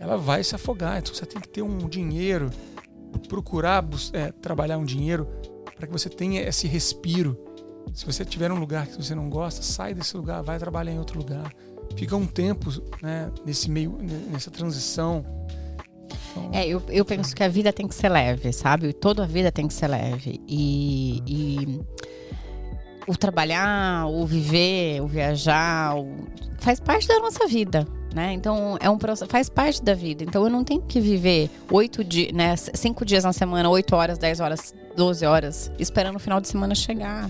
ela vai se afogar. Então você tem que ter um dinheiro, procurar é, trabalhar um dinheiro para que você tenha esse respiro. Se você tiver um lugar que você não gosta, sai desse lugar, vai trabalhar em outro lugar. Fica um tempo né, nesse meio, nessa transição. Então... É, eu, eu penso que a vida tem que ser leve, sabe? Toda a vida tem que ser leve. E, e o trabalhar, o viver, o viajar, o... faz parte da nossa vida né? Então é um faz parte da vida. Então eu não tenho que viver oito dias, né? Cinco dias na semana, oito horas, dez horas, doze horas, esperando o final de semana chegar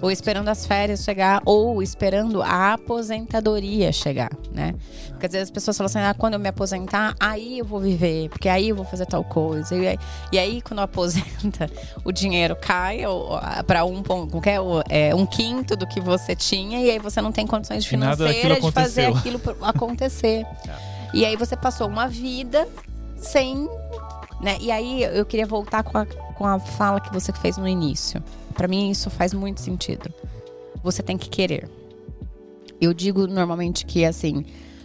ou esperando as férias chegar, ou esperando a aposentadoria chegar, né? Porque às vezes as pessoas falam assim, ah, quando eu me aposentar, aí eu vou viver, porque aí eu vou fazer tal coisa. E aí, e aí quando aposenta, o dinheiro cai para um, é, um quinto do que você tinha, e aí você não tem condições financeiras de fazer aquilo acontecer. E aí você passou uma vida sem. Né? E aí eu queria voltar com a, com a fala que você fez no início. Para mim isso faz muito sentido. Você tem que querer. Eu digo normalmente que assim,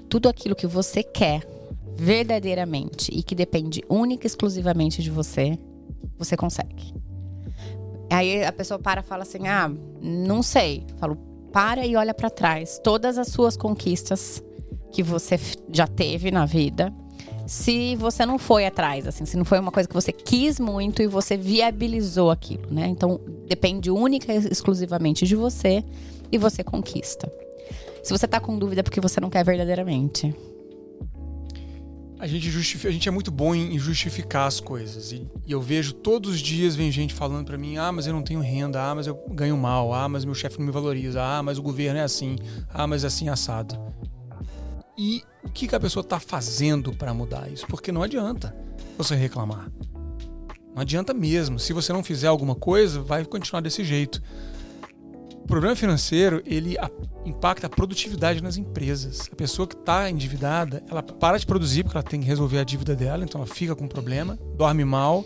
tudo aquilo que você quer verdadeiramente e que depende única e exclusivamente de você, você consegue. Aí a pessoa para e fala assim: "Ah, não sei". Eu falo: "Para e olha para trás. Todas as suas conquistas que você já teve na vida, se você não foi atrás, assim, se não foi uma coisa que você quis muito e você viabilizou aquilo, né? Então depende única e exclusivamente de você e você conquista. Se você tá com dúvida é porque você não quer verdadeiramente. A gente, justifica, a gente é muito bom em justificar as coisas. E, e eu vejo todos os dias vem gente falando para mim: ah, mas eu não tenho renda, ah, mas eu ganho mal, ah, mas meu chefe não me valoriza, ah, mas o governo é assim, ah, mas é assim assado. E o que, que a pessoa está fazendo para mudar isso? Porque não adianta você reclamar. Não adianta mesmo. Se você não fizer alguma coisa, vai continuar desse jeito. O problema financeiro, ele impacta a produtividade nas empresas. A pessoa que está endividada, ela para de produzir porque ela tem que resolver a dívida dela, então ela fica com problema, dorme mal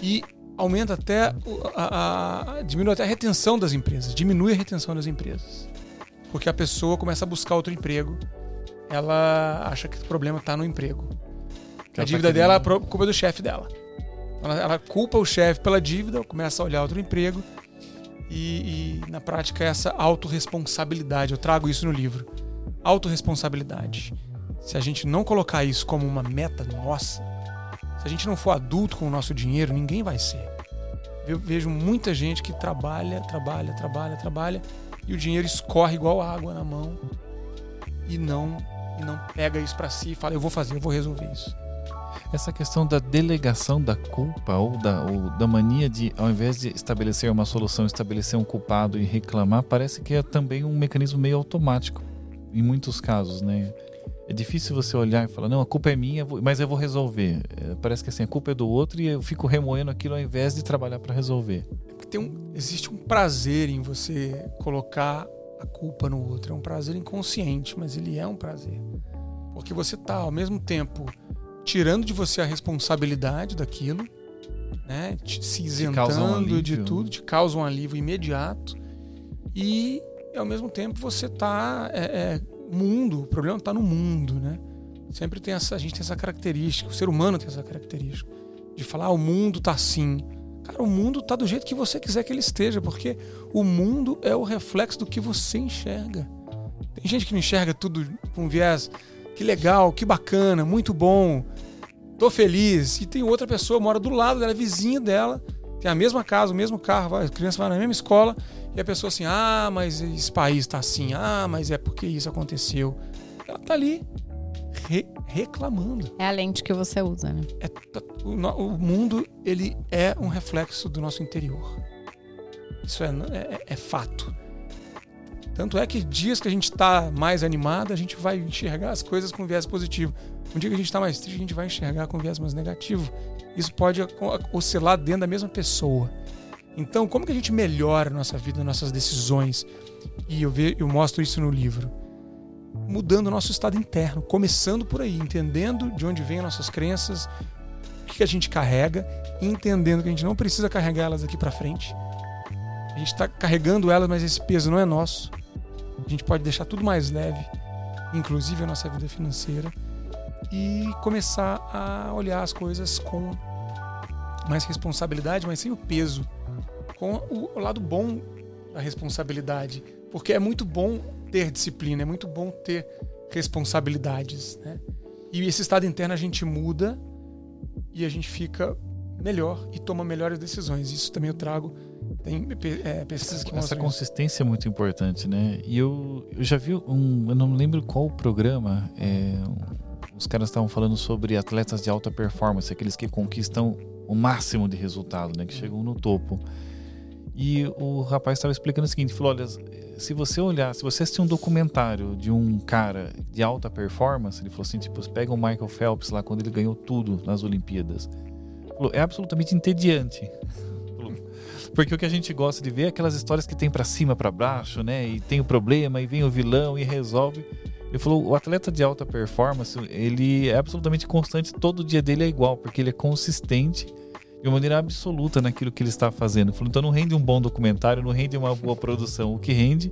e aumenta até a, a, diminui até a retenção das empresas, diminui a retenção das empresas. Porque a pessoa começa a buscar outro emprego, ela acha que o problema está no emprego. Que a tá dívida tá dela é culpa do chefe dela. Ela, ela culpa o chefe pela dívida, começa a olhar outro emprego e, e na prática essa autorresponsabilidade. Eu trago isso no livro. Autorresponsabilidade. Se a gente não colocar isso como uma meta nossa, se a gente não for adulto com o nosso dinheiro, ninguém vai ser. Eu vejo muita gente que trabalha, trabalha, trabalha, trabalha e o dinheiro escorre igual água na mão e não e não pega isso para si e fala eu vou fazer, eu vou resolver isso. Essa questão da delegação da culpa ou da, ou da mania de, ao invés de estabelecer uma solução, estabelecer um culpado e reclamar, parece que é também um mecanismo meio automático em muitos casos, né? É difícil você olhar e falar, não, a culpa é minha, mas eu vou resolver. É, parece que assim, a culpa é do outro e eu fico remoendo aquilo ao invés de trabalhar para resolver. Tem um, existe um prazer em você colocar a culpa no outro. É um prazer inconsciente, mas ele é um prazer. Porque você está, ao mesmo tempo, tirando de você a responsabilidade daquilo, né? se isentando um de tudo, te causa um alívio imediato. E, ao mesmo tempo, você está. É, é, mundo, o problema está no mundo, né? Sempre tem essa, a gente tem essa característica, o ser humano tem essa característica de falar, ah, o mundo tá assim. Cara, o mundo tá do jeito que você quiser que ele esteja, porque o mundo é o reflexo do que você enxerga. Tem gente que não enxerga tudo com viés, que legal, que bacana, muito bom, tô feliz. E tem outra pessoa, mora do lado dela, é vizinha dela, tem a mesma casa, o mesmo carro, a criança vai na mesma escola, e a pessoa assim, ah, mas esse país tá assim, ah, mas é porque isso aconteceu. Ela tá ali re reclamando. É a lente que você usa, né? É, tá, o, o, mundo, ele é um reflexo do nosso interior. Isso é, é, é fato. Tanto é que dias que a gente está mais animado, a gente vai enxergar as coisas com viés positivo. Um dia que a gente está mais triste, a gente vai enxergar com viés mais negativo. Isso pode oscilar dentro da mesma pessoa. Então, como que a gente melhora a nossa vida, nossas decisões? E eu, ve, eu mostro isso no livro. Mudando o nosso estado interno, começando por aí, entendendo de onde vêm as nossas crenças, o que a gente carrega, entendendo que a gente não precisa carregar elas aqui para frente. A gente está carregando elas, mas esse peso não é nosso. A gente pode deixar tudo mais leve, inclusive a nossa vida financeira, e começar a olhar as coisas com mais responsabilidade, mas sem o peso com o lado bom da responsabilidade. Porque é muito bom ter disciplina, é muito bom ter responsabilidades. Né? E esse estado interno a gente muda e a gente fica melhor e toma melhores decisões. Isso também eu trago. Tem é, pesquisas que Essa consistência isso. é muito importante, né? E eu, eu já vi um. Eu não lembro qual programa. É, os caras estavam falando sobre atletas de alta performance, aqueles que conquistam o máximo de resultado, né? Que chegam no topo. E o rapaz estava explicando o seguinte: falou, olha, se você olhar, se você assistir um documentário de um cara de alta performance, ele falou assim: tipo, pega o Michael Phelps lá quando ele ganhou tudo nas Olimpíadas. Falou, é absolutamente entediante. Porque o que a gente gosta de ver é aquelas histórias que tem para cima, para baixo, né? E tem o problema, e vem o vilão e resolve. Ele falou: o atleta de alta performance, ele é absolutamente constante, todo dia dele é igual, porque ele é consistente de uma maneira absoluta naquilo que ele está fazendo. Então não rende um bom documentário, não rende uma boa produção. O que rende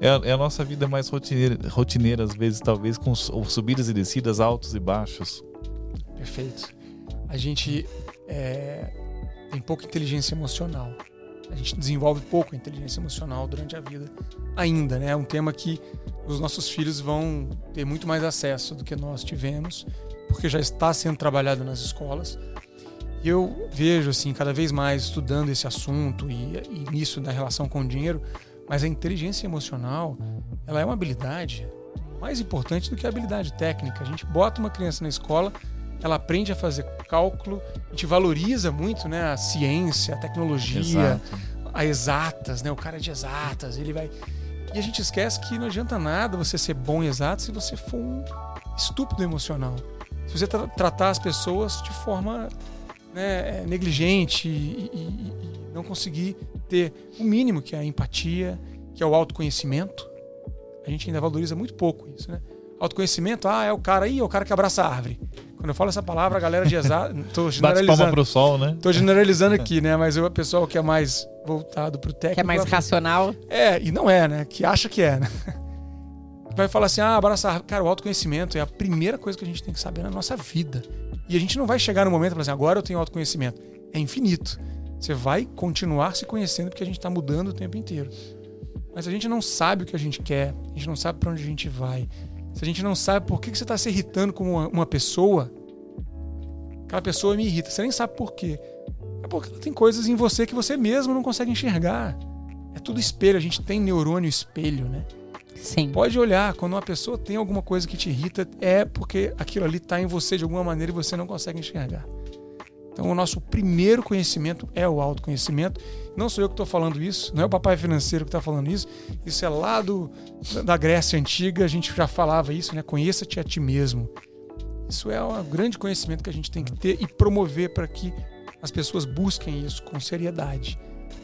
é a, é a nossa vida mais rotineira, rotineira, às vezes, talvez, com subidas e descidas, altos e baixos. Perfeito. A gente é, tem pouca inteligência emocional. A gente desenvolve pouco inteligência emocional durante a vida ainda, né? É um tema que os nossos filhos vão ter muito mais acesso do que nós tivemos, porque já está sendo trabalhado nas escolas. Eu vejo, assim, cada vez mais estudando esse assunto e, e nisso da relação com o dinheiro, mas a inteligência emocional, ela é uma habilidade mais importante do que a habilidade técnica. A gente bota uma criança na escola, ela aprende a fazer cálculo, a gente valoriza muito, né, a ciência, a tecnologia, Exato. a exatas, né? O cara é de exatas, ele vai e a gente esquece que não adianta nada você ser bom em exato se você for um estúpido emocional. Se você tra tratar as pessoas de forma né, é, negligente e, e, e, não conseguir ter o mínimo que é a empatia, que é o autoconhecimento. A gente ainda valoriza muito pouco isso, né? Autoconhecimento, ah, é o cara aí, é o cara que abraça a árvore. Quando eu falo essa palavra, a galera de exato. Tô generalizando. Pro sol, né? Tô generalizando aqui, né? Mas o pessoal que é mais voltado pro técnico. Que é mais racional. É, e não é, né? Que acha que é, né? Vai falar assim, ah, abraça a árvore. Cara, o autoconhecimento é a primeira coisa que a gente tem que saber na nossa vida. E a gente não vai chegar no momento e falar assim, agora eu tenho autoconhecimento. É infinito. Você vai continuar se conhecendo porque a gente está mudando o tempo inteiro. Mas a gente não sabe o que a gente quer, a gente não sabe para onde a gente vai. Se a gente não sabe por que, que você está se irritando com uma, uma pessoa, aquela pessoa me irrita, você nem sabe por quê. É porque tem coisas em você que você mesmo não consegue enxergar. É tudo espelho, a gente tem neurônio espelho, né? Sim. Pode olhar, quando uma pessoa tem alguma coisa que te irrita, é porque aquilo ali está em você de alguma maneira e você não consegue enxergar. Então, o nosso primeiro conhecimento é o autoconhecimento. Não sou eu que estou falando isso, não é o papai financeiro que está falando isso. Isso é lá do, da Grécia Antiga, a gente já falava isso, né? Conheça-te a ti mesmo. Isso é um grande conhecimento que a gente tem que ter e promover para que as pessoas busquem isso com seriedade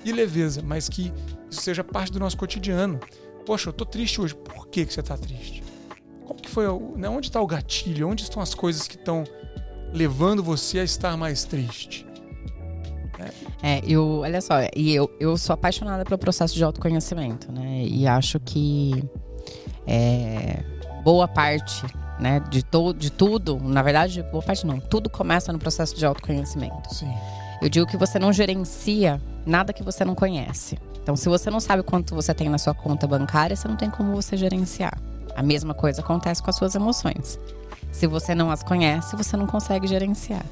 e leveza, mas que isso seja parte do nosso cotidiano. Poxa, eu tô triste hoje. Por que, que você tá triste? Qual que foi, né? onde está o gatilho? Onde estão as coisas que estão levando você a estar mais triste? É, eu, olha só, e eu, eu sou apaixonada pelo processo de autoconhecimento, né? E acho que é, boa parte né, de, to, de tudo, na verdade, boa parte não, tudo começa no processo de autoconhecimento. Sim. Eu digo que você não gerencia nada que você não conhece. Então, se você não sabe quanto você tem na sua conta bancária, você não tem como você gerenciar. A mesma coisa acontece com as suas emoções. Se você não as conhece, você não consegue gerenciar.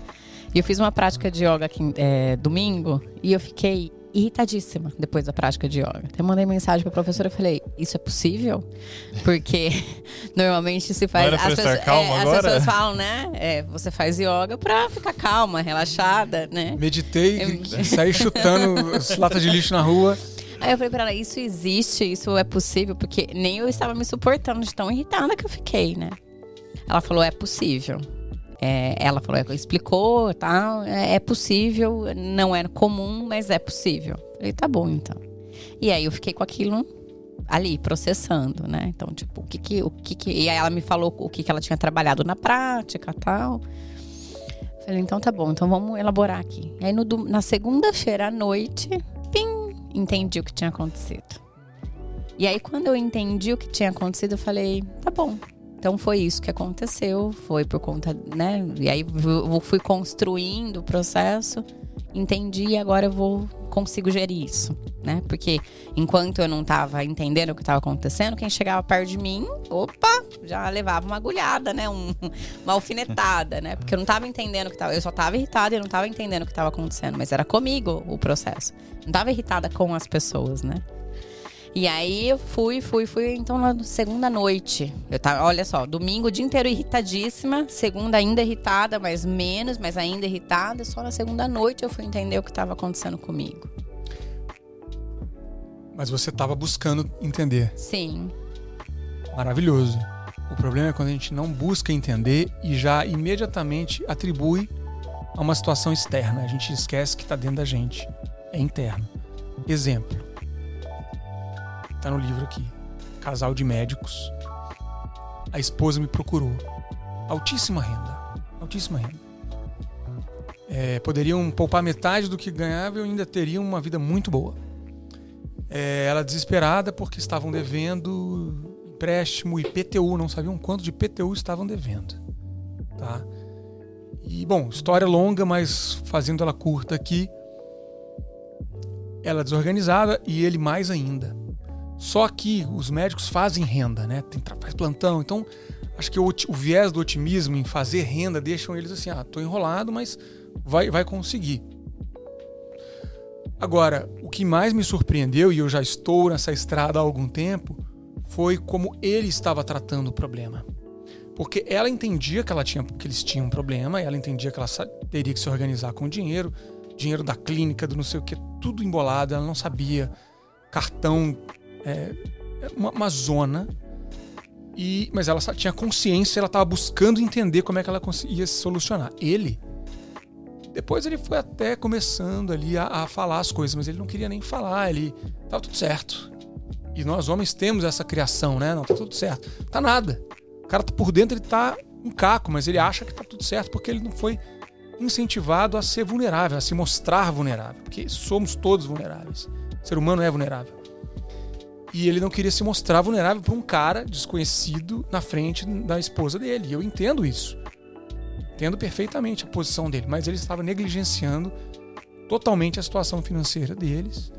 E eu fiz uma prática de yoga aqui é, domingo e eu fiquei irritadíssima depois da prática de yoga. Até mandei mensagem pra professora e falei: Isso é possível? Porque normalmente se faz. As, pessoas, calma é, agora? as pessoas falam, né? É, você faz yoga pra ficar calma, relaxada, né? Meditei Eu- e saí chutando as latas de lixo na rua. Aí eu falei pra ela, isso existe, isso é possível, porque nem eu estava me suportando de tão irritada que eu fiquei, né? Ela falou, é possível. É, ela falou, explicou, tal, é, é possível, não é comum, mas é possível. Eu falei, tá bom então. E aí eu fiquei com aquilo ali, processando, né? Então, tipo, o que que. O que, que... E aí ela me falou o que, que ela tinha trabalhado na prática tal. Falei, então tá bom, então vamos elaborar aqui. Aí no, na segunda-feira à noite, pim, entendi o que tinha acontecido. E aí, quando eu entendi o que tinha acontecido, eu falei, tá bom. Então foi isso que aconteceu, foi por conta, né? E aí eu fui construindo o processo, entendi e agora eu vou consigo gerir isso, né? Porque enquanto eu não tava entendendo o que estava acontecendo, quem chegava perto de mim, opa, já levava uma agulhada, né? Um- uma alfinetada, né? Porque eu não tava entendendo o que tava. Eu só tava irritada e não tava entendendo o que tava acontecendo, mas era comigo o processo. Não tava irritada com as pessoas, né? E aí eu fui, fui, fui. Então na segunda noite, eu tava, olha só, domingo o dia inteiro irritadíssima, segunda ainda irritada, mas menos, mas ainda irritada. Só na segunda noite eu fui entender o que estava acontecendo comigo. Mas você estava buscando entender. Sim, Maravilhoso. O problema é quando a gente não busca entender e já imediatamente atribui a uma situação externa. A gente esquece que está dentro da gente. É interno. Exemplo. Tá no livro aqui. Casal de médicos. A esposa me procurou. Altíssima renda. Altíssima renda. É, poderiam poupar metade do que ganhava e ainda teriam uma vida muito boa. É, ela desesperada porque estavam devendo empréstimo e PTU, não sabiam quanto de PTU estavam devendo. Tá? E, bom, história longa, mas fazendo ela curta aqui, ela desorganizada e ele mais ainda. Só que os médicos fazem renda, né? Tem, faz plantão. Então, acho que o, o viés do otimismo em fazer renda deixam eles assim: ah, tô enrolado, mas vai, vai conseguir. Agora, o que mais me surpreendeu, e eu já estou nessa estrada há algum tempo, foi como ele estava tratando o problema. Porque ela entendia que, ela tinha, que eles tinham um problema, ela entendia que ela teria que se organizar com o dinheiro, dinheiro da clínica, do não sei o que, tudo embolado, ela não sabia, cartão, é, é uma, uma zona. E, mas ela tinha consciência, ela estava buscando entender como é que ela se solucionar. Ele, depois ele foi até começando ali a, a falar as coisas, mas ele não queria nem falar, ele tava tudo certo. E nós homens temos essa criação, né? Não, tá tudo certo. Tá nada. O cara tá por dentro, ele tá um caco, mas ele acha que tá tudo certo porque ele não foi incentivado a ser vulnerável, a se mostrar vulnerável. Porque somos todos vulneráveis. O ser humano é vulnerável. E ele não queria se mostrar vulnerável para um cara desconhecido na frente da esposa dele. E eu entendo isso. Entendo perfeitamente a posição dele, mas ele estava negligenciando totalmente a situação financeira deles.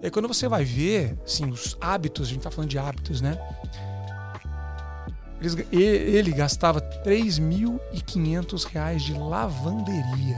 E aí, quando você vai ver, assim, os hábitos, a gente tá falando de hábitos, né? Ele gastava 3.500 reais de lavanderia.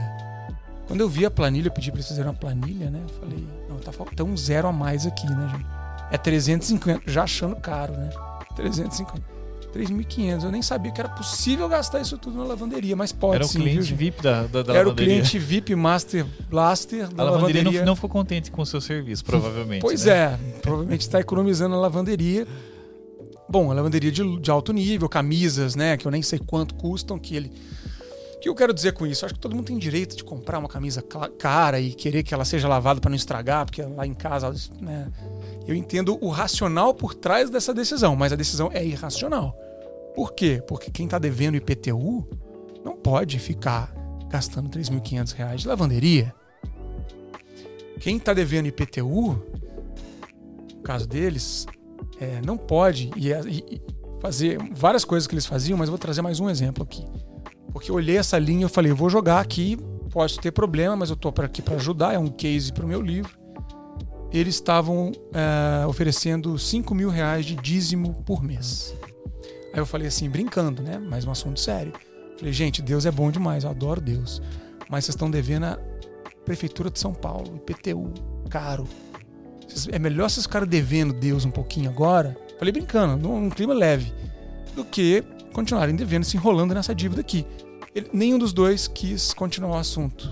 Quando eu vi a planilha, eu pedi pra eles fazerem uma planilha, né? Eu falei, não, tá faltando um zero a mais aqui, né, gente? É 350, já achando caro, né? 350. 3.500. Eu nem sabia que era possível gastar isso tudo na lavanderia, mas pode Era o sim, cliente viu, VIP da, da, da Era o lavanderia. cliente VIP Master Blaster da A lavanderia, lavanderia. Não, não ficou contente com o seu serviço, provavelmente. Pois né? é, provavelmente está economizando na lavanderia. Bom, a lavanderia de, de alto nível, camisas, né, que eu nem sei quanto custam, que ele... Que eu quero dizer com isso? Acho que todo mundo tem direito de comprar uma camisa cara e querer que ela seja lavada para não estragar, porque lá em casa, né, eu entendo o racional por trás dessa decisão, mas a decisão é irracional. Por quê? Porque quem está devendo IPTU não pode ficar gastando 3.500 reais de lavanderia. Quem está devendo IPTU, no caso deles, é, não pode e, e- e fazer várias coisas que eles faziam, mas vou trazer mais um exemplo aqui. Porque eu olhei essa linha e falei, vou jogar aqui, posso ter problema, mas eu estou aqui para ajudar, é um case para o meu livro. Eles estavam é, oferecendo 5 mil reais de dízimo por mês. Aí eu falei assim, brincando, né? Mas um assunto sério. Falei, gente, Deus é bom demais, eu adoro Deus. Mas vocês estão devendo a Prefeitura de São Paulo, IPTU, caro. É melhor vocês ficarem devendo Deus um pouquinho agora, falei brincando, num clima leve, do que continuarem devendo, se enrolando nessa dívida aqui. Ele- nenhum dos dois quis continuar o assunto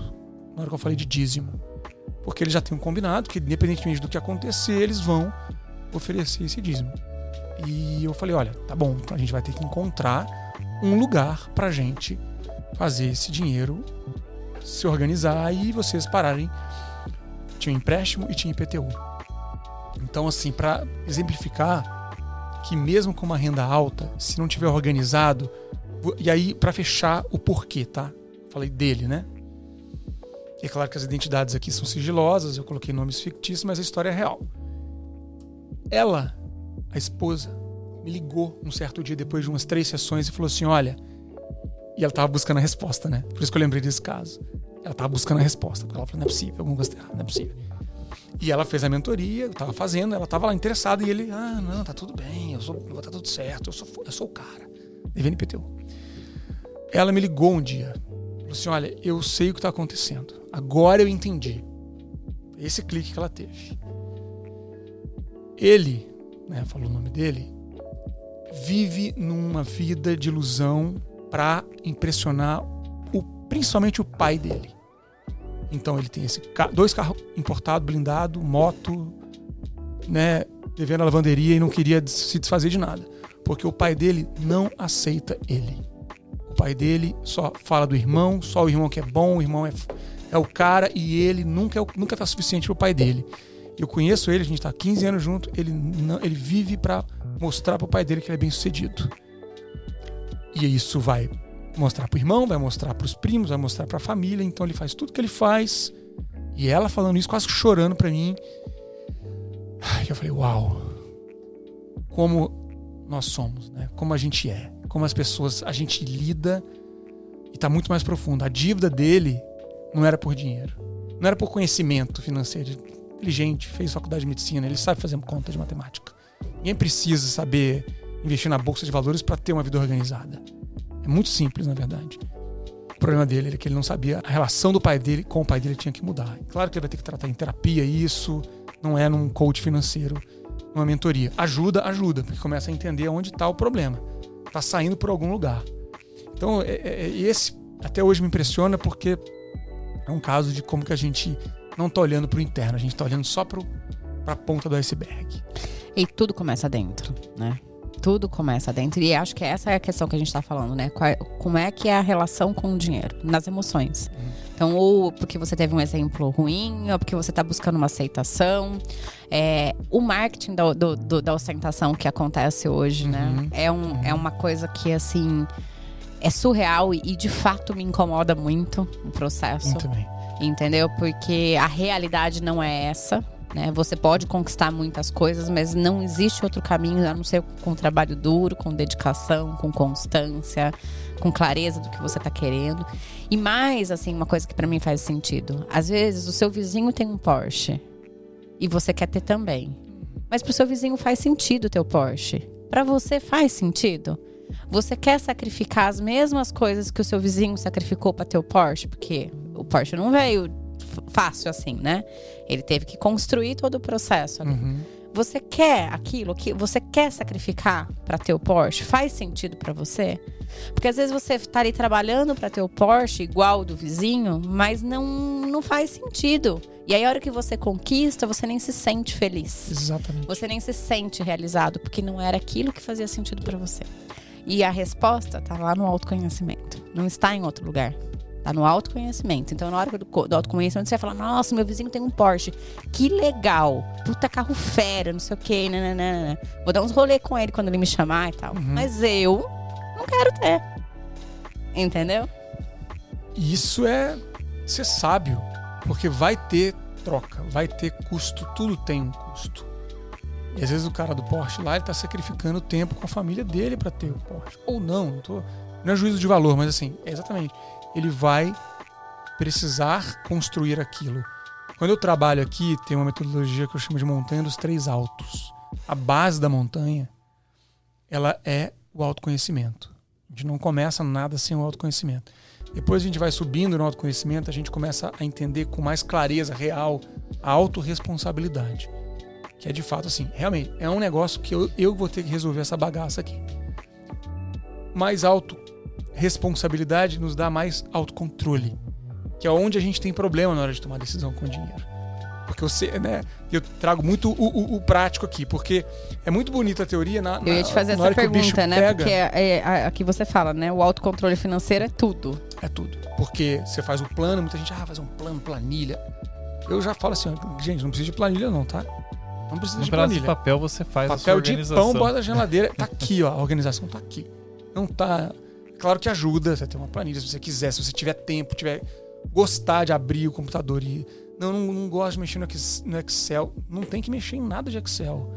na hora que eu falei de dízimo. Porque eles já um combinado que, independentemente do que acontecer, eles vão oferecer esse dízimo. E eu falei, olha, tá bom, então a gente vai ter que encontrar um lugar pra gente fazer esse dinheiro se organizar e vocês pararem. Tinha um empréstimo e tinha IPTU. Então, assim, pra exemplificar que mesmo com uma renda alta, se não tiver organizado, e aí pra fechar o porquê, tá? Falei dele, né? É claro que as identidades aqui são sigilosas, eu coloquei nomes fictícios, mas a história é real. Ela, a esposa, me ligou um certo dia depois de umas três sessões e falou assim: Olha. E ela tava buscando a resposta, né? Por isso que eu lembrei desse caso. Ela tava buscando a resposta. Ela falou: Não é possível, alguma coisa tá errada, não é possível. E ela fez a mentoria, eu tava fazendo, ela tava lá interessada e ele: Ah, não, tá tudo bem, eu sou, tá tudo certo, eu sou, eu sou o cara. Devendo IPTU. Ela me ligou um dia. Falou assim: Olha, eu sei o que tá acontecendo. Agora eu entendi. Esse clique que ela teve. Ele, né, falou o nome dele, vive numa vida de ilusão para impressionar o, principalmente o pai dele. Então ele tem esse dois carros importados, blindado, moto, né, devendo a lavanderia e não queria se desfazer de nada, porque o pai dele não aceita ele. O pai dele só fala do irmão, só o irmão que é bom, o irmão é, é o cara e ele nunca é nunca tá suficiente pro pai dele. Eu conheço ele, a gente tá há 15 anos junto, ele não, ele vive para mostrar pro pai dele que ele é bem sucedido. E isso vai mostrar pro irmão, vai mostrar pros primos, vai mostrar pra família, então ele faz tudo que ele faz. E ela falando isso, quase chorando pra mim. Eu falei, uau. Como nós somos, né? Como a gente é, como as pessoas, a gente lida e tá muito mais profundo. A dívida dele não era por dinheiro, não era por conhecimento financeiro. Inteligente, fez faculdade de medicina, ele sabe fazer conta de matemática. Ninguém precisa saber investir na bolsa de valores para ter uma vida organizada. É muito simples, na verdade. O problema dele era que ele não sabia a relação do pai dele com o pai dele tinha que mudar. Claro que ele vai ter que tratar em terapia isso, não é num coach financeiro, numa mentoria. Ajuda, ajuda, porque começa a entender onde está o problema. Está saindo por algum lugar. Então, é- é- é- esse até hoje me impressiona porque é um caso de como que a gente não está olhando para o interno, a gente está olhando só para a ponta do iceberg. E tudo começa dentro, né? Tudo começa dentro. E acho que essa é a questão que a gente tá falando, né? Qual- como é que é a relação com o dinheiro? Nas emoções. Então, ou porque você teve um exemplo ruim, ou porque você tá buscando uma aceitação. É, o marketing da, do- do- da ostentação que acontece hoje, né? Uhum. É, um, é uma coisa que, assim, é surreal e, e, de fato me incomoda muito o processo Muito bem. entendeu? Porque a realidade não é essa. Né? Você pode conquistar muitas coisas, mas não existe outro caminho a não ser com trabalho duro, com dedicação, com constância, com clareza do que você tá querendo. E mais, assim, uma coisa que pra mim faz sentido. Às vezes o seu vizinho tem um Porsche e você quer ter também. Mas pro seu vizinho faz sentido o Porsche. Pra você faz sentido? Você quer sacrificar as mesmas coisas que o seu vizinho sacrificou pra ter o Porsche? Porque O Porsche não veio fácil assim, né? Ele teve que construir todo o processo. Ali. Uhum. Você quer aquilo que você quer sacrificar para ter o Porsche? Faz sentido para você? Porque às vezes você tá ali trabalhando para ter o Porsche igual do vizinho, mas não não faz sentido. E aí a hora que você conquista, você nem se sente feliz. Exatamente. Você nem se sente realizado, porque não era aquilo que fazia sentido para você. E a resposta tá lá no autoconhecimento. Não está em outro lugar. Tá no autoconhecimento. Então, na hora do, do autoconhecimento, você vai falar: Nossa, meu vizinho tem um Porsche. Que legal. Puta carro fera, não sei o quê. Nananana. Vou dar uns rolê com ele quando ele me chamar e tal. Uhum. Mas eu não quero ter. Entendeu? Isso é ser sábio, porque vai ter troca, vai ter custo, tudo tem um custo. E às vezes o cara do Porsche lá, ele tá sacrificando tempo com a família dele para ter o Porsche. Ou não, não, tô, não é juízo de valor, mas assim, é exatamente. Ele vai precisar construir aquilo. Quando eu trabalho aqui, tem uma metodologia que eu chamo de montanha dos três altos. A base da montanha, ela é o autoconhecimento. A gente não começa nada sem o autoconhecimento. Depois a gente vai subindo no autoconhecimento, a gente começa a entender com mais clareza real a autorresponsabilidade. Que é de fato assim, realmente, é um negócio que eu, eu vou ter que resolver essa bagaça aqui. Mais autorresponsabilidade nos dá mais autocontrole. Que é onde a gente tem problema na hora de tomar decisão com o dinheiro. Porque eu, sei, né, eu trago muito o, o, o prático aqui, porque é muito bonita a teoria na, na Eu ia te fazer essa pergunta, né? pega. Porque é, é, aqui você fala, né? O autocontrole financeiro é tudo. É tudo. Porque você faz o plano, muita gente, ah, fazer um plano, planilha. Eu já falo assim, ó, gente, não precisa de planilha não, tá? Não precisa Um de pedaço de planilha. papel você faz a sua Papel de organização. pão, bota na geladeira. Tá aqui, ó. A organização tá aqui. Não tá. Claro que ajuda você ter uma planilha, se você quiser, se você tiver tempo, tiver gostar de abrir o computador e. Não, não, não gosto de mexer no Ex- no Excel. Não tem que mexer em nada de Excel.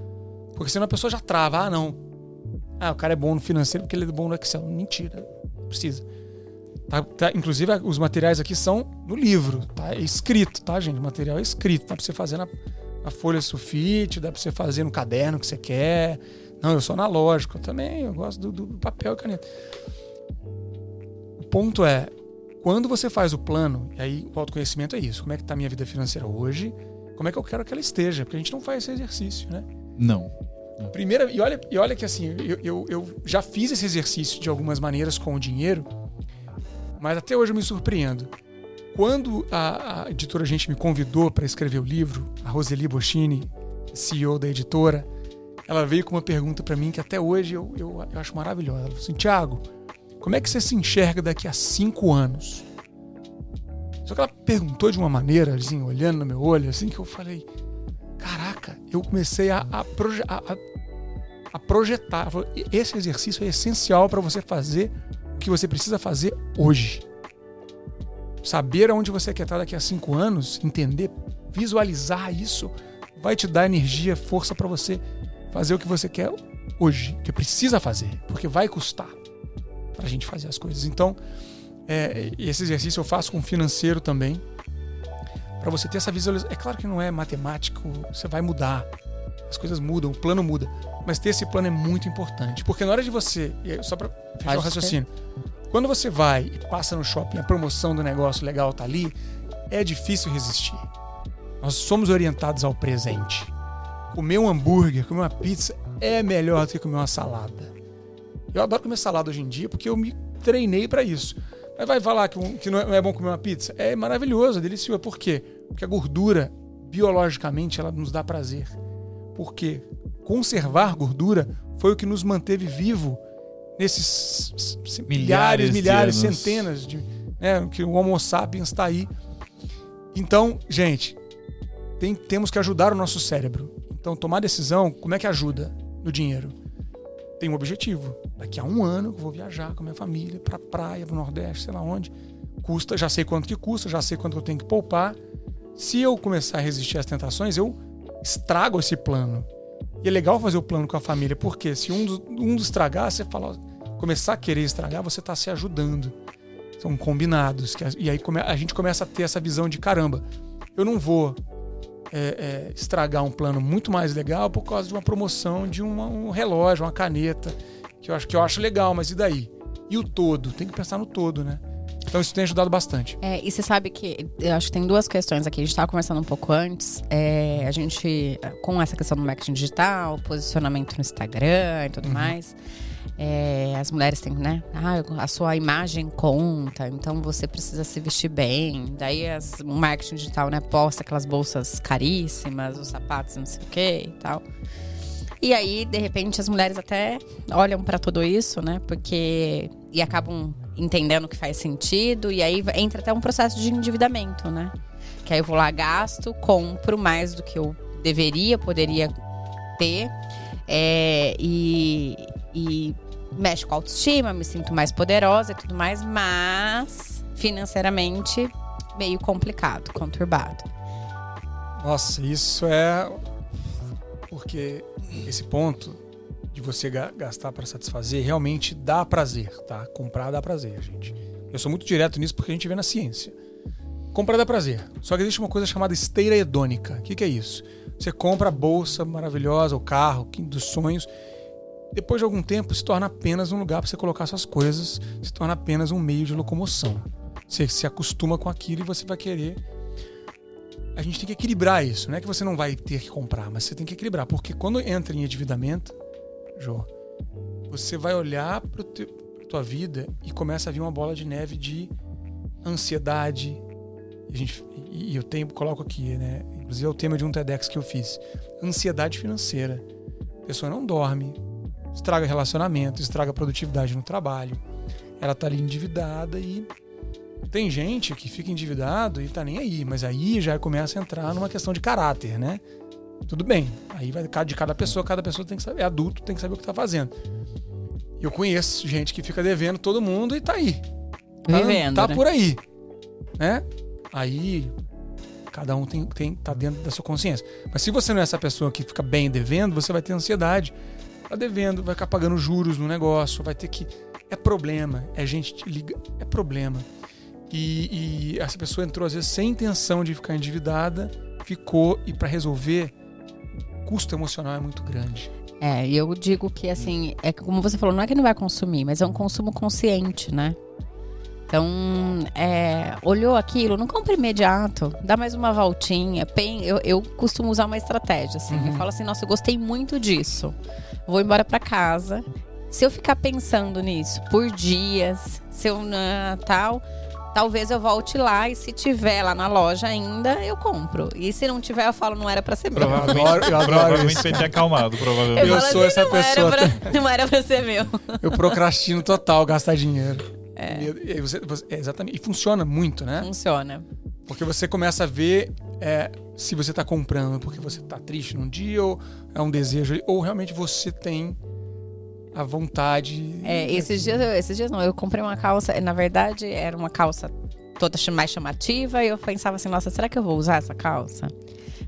Porque senão a pessoa já trava. Ah, não. Ah, o cara é bom no financeiro porque ele é bom no Excel. Mentira. Precisa. Tá, tá- inclusive, os materiais aqui são no livro. Tá É escrito, tá, gente? O material é escrito. Dá pra você fazer na, na folha sulfite, dá pra você fazer no caderno que você quer. Não, eu sou analógico eu também. Eu gosto do, do papel e caneta. O ponto é, quando você faz o plano, e aí o autoconhecimento é isso. Como é que tá a minha vida financeira hoje? Como é que eu quero que ela esteja? Porque a gente não faz esse exercício, né? Não. Primeira, e olha, e olha que assim, eu, eu, eu já fiz esse exercício de algumas maneiras com o dinheiro, mas até hoje eu me surpreendo. Quando a, a editora Gente me convidou para escrever o livro, a Roseli Boschini, CEO da editora, ela veio com uma pergunta para mim que até hoje eu, eu, eu acho maravilhosa. Ela falou assim: Tiago, como é que você se enxerga daqui a cinco anos? Só que ela perguntou de uma maneira, assim, olhando no meu olho, assim, que eu falei: Caraca, eu comecei a, a, proje- a- a- projetar. Esse exercício é essencial para você fazer o que você precisa fazer hoje. Saber aonde você quer estar daqui a cinco anos, entender, visualizar isso, vai te dar energia, força para você fazer o que você quer hoje, que precisa fazer, porque vai custar para a gente fazer as coisas. Então, é, esse exercício eu faço com o financeiro também, para você ter essa visualização. É claro que não é matemático, você vai mudar, as coisas mudam, o plano muda, mas ter esse plano é muito importante, porque na hora de você, só para fechar Pode o raciocínio, quando você vai e passa no shopping, a promoção do negócio legal tá ali, é difícil resistir. Nós somos orientados ao presente. Comer um hambúrguer, comer uma pizza é melhor do que comer uma salada. Eu adoro comer salada hoje em dia porque eu me treinei para isso. Mas vai falar que, um- que não é não é bom comer uma pizza? É maravilhoso, é delicioso. Por quê? Porque a gordura, biologicamente, ela nos dá prazer. Por quê? Conservar gordura foi o que nos manteve vivo nesses milhares, Milhares de milhares, anos. centenas de. Né, que o Homo sapiens está aí. Então, gente, tem- temos que ajudar o nosso cérebro. Então, tomar decisão, como é que ajuda no dinheiro? Tem um objetivo. Daqui a um ano eu vou viajar com a minha família pra praia, pro Nordeste, sei lá onde. Custa, já sei quanto que custa, já sei quanto eu tenho que poupar. Se eu começar a resistir às tentações, eu estrago esse plano. E é legal fazer o plano com a família, porque se um um estragar, você fala, começar a querer estragar, você está se ajudando. São combinados. E aí a gente começa a ter essa visão de caramba, eu não vou é, é, estragar um plano muito mais legal por causa de uma promoção de uma- um relógio, uma caneta, que eu acho que eu acho legal, mas e daí? E o todo? Tem que pensar no todo, né? Então isso tem ajudado bastante. É, e você sabe que eu acho que tem duas questões aqui. A gente estava conversando um pouco antes. É, a gente, com essa questão do marketing digital, posicionamento no Instagram e tudo mais. É, as mulheres têm, né? Ah, a sua imagem conta, então você precisa se vestir bem. Daí as, o marketing digital, né, posta aquelas bolsas caríssimas, os sapatos, não sei o que e tal. E aí, de repente, as mulheres até olham para tudo isso, né? Porque. E acabam entendendo que faz sentido. E aí entra até um processo de endividamento, né? Que aí eu vou lá, gasto, compro mais do que eu deveria, poderia ter. É, e, e mexe com a autoestima, me sinto mais poderosa e tudo mais, mas financeiramente meio complicado, conturbado. Nossa, isso é porque esse ponto de você gastar para satisfazer realmente dá prazer, tá? Comprar dá prazer, gente. Eu sou muito direto nisso porque a gente vê na ciência. Comprar dá prazer. Só que existe uma coisa chamada esteira hedônica. O que, que é isso? Você compra a bolsa maravilhosa, o carro dos sonhos. Depois de algum tempo, se torna apenas um lugar para você colocar suas coisas, se torna apenas um meio de locomoção. Você se acostuma com aquilo e você vai querer a gente tem que equilibrar isso. Não é que você não vai ter que comprar, mas você tem que equilibrar. Porque quando entra em endividamento, Jô, você vai olhar para a tua vida e começa a vir uma bola de neve de ansiedade. E, a gente, e eu tenho, coloco aqui, né? Inclusive é o tema de um TEDx que eu fiz. Ansiedade financeira. A pessoa não dorme, estraga relacionamento, estraga produtividade no trabalho. Ela tá ali endividada e tem gente que fica endividado e tá nem aí, mas aí já começa a entrar numa questão de caráter, né? Tudo bem, aí vai de cada pessoa, cada pessoa tem que saber, é adulto, tem que saber o que tá fazendo. Eu conheço gente que fica devendo todo mundo e tá aí. Tá, Vivendo, tá né? por aí, né? Aí cada um tem, tem tá dentro da sua consciência. Mas se você não é essa pessoa que fica bem devendo, você vai ter ansiedade. Tá devendo, vai ficar pagando juros no negócio, vai ter que é problema, é gente te liga, é problema. E, e, essa pessoa entrou às vezes sem intenção de ficar endividada, ficou e para resolver, custo emocional é muito grande. É, e eu digo que assim, é como você falou, não é que não vai consumir, mas é um consumo consciente, né? Então, é, olhou aquilo, não compra imediato, dá mais uma voltinha. Eu, eu costumo usar uma estratégia, assim. Uhum. Eu falo assim, nossa, eu gostei muito disso. Vou embora para casa. Se eu ficar pensando nisso por dias, se eu não, tal, talvez eu volte lá e se tiver lá na loja ainda, eu compro. E se não tiver, eu falo, não era pra ser meu. Provavelmente, eu provavelmente vai ter acalmado, provavelmente. Eu, eu sou assim, essa não pessoa. Era pra, não era pra ser meu. Eu procrastino total gastar dinheiro. É. E, você, você, é, exatamente. E funciona muito, né? Funciona. Porque você começa a ver é, se você tá comprando porque você tá triste num dia, ou é um desejo, ou realmente você tem a vontade. É, esses dias, esses dias não, eu comprei uma calça, na verdade era uma calça toda mais chamativa e eu pensava assim, nossa, será que eu vou usar essa calça?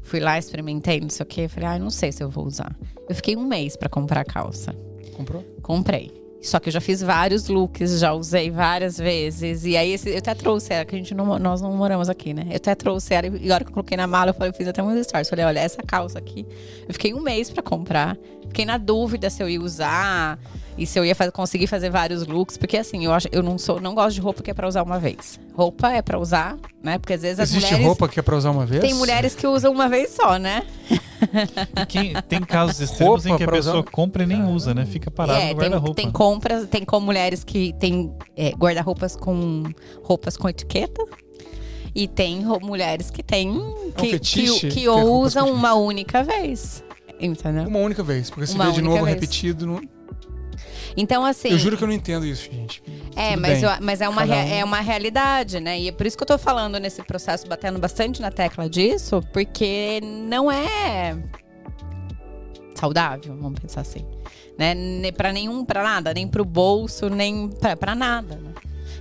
Fui lá, experimentei, não sei o que, falei, ah, não sei se eu vou usar. Eu fiquei um mês para comprar a calça. Comprou? Comprei. Só que eu já fiz vários looks, já usei várias vezes. E aí esse, eu até trouxe ela, que a gente não, nós não moramos aqui, né? Eu até trouxe ela e a hora que eu coloquei na mala, eu, falei, eu fiz até um stories. Falei, olha, essa calça aqui. Eu fiquei um mês para comprar. Fiquei na dúvida se eu ia usar e se eu ia fazer, conseguir fazer vários looks, porque assim, eu acho, eu não sou, não gosto de roupa que é para usar uma vez. Roupa é para usar, né? Porque às vezes as Existe mulheres roupa que é para usar uma vez? Tem mulheres que usam uma vez só, né? Quem, tem casos extremos Roupa em que a pessoa usar? compra e nem usa, né? Fica parado é, no tem, guarda-roupa. tem compras, tem como mulheres que tem é, guarda-roupas com roupas com etiqueta. E tem mulheres que têm que, É fetiche que, que roupas usam com uma única vez. Entendeu? Uma única vez, porque se Uma vê de novo vez. repetido. Não... Então, assim. Eu juro que eu não entendo isso, gente. É, Tudo mas, eu- mas é, uma um. é uma realidade, né? E é por isso que eu tô falando nesse processo, batendo bastante na tecla disso, porque não é saudável, vamos pensar assim. Né? Pra nenhum, pra nada, nem pro bolso, nem pra, pra nada, né?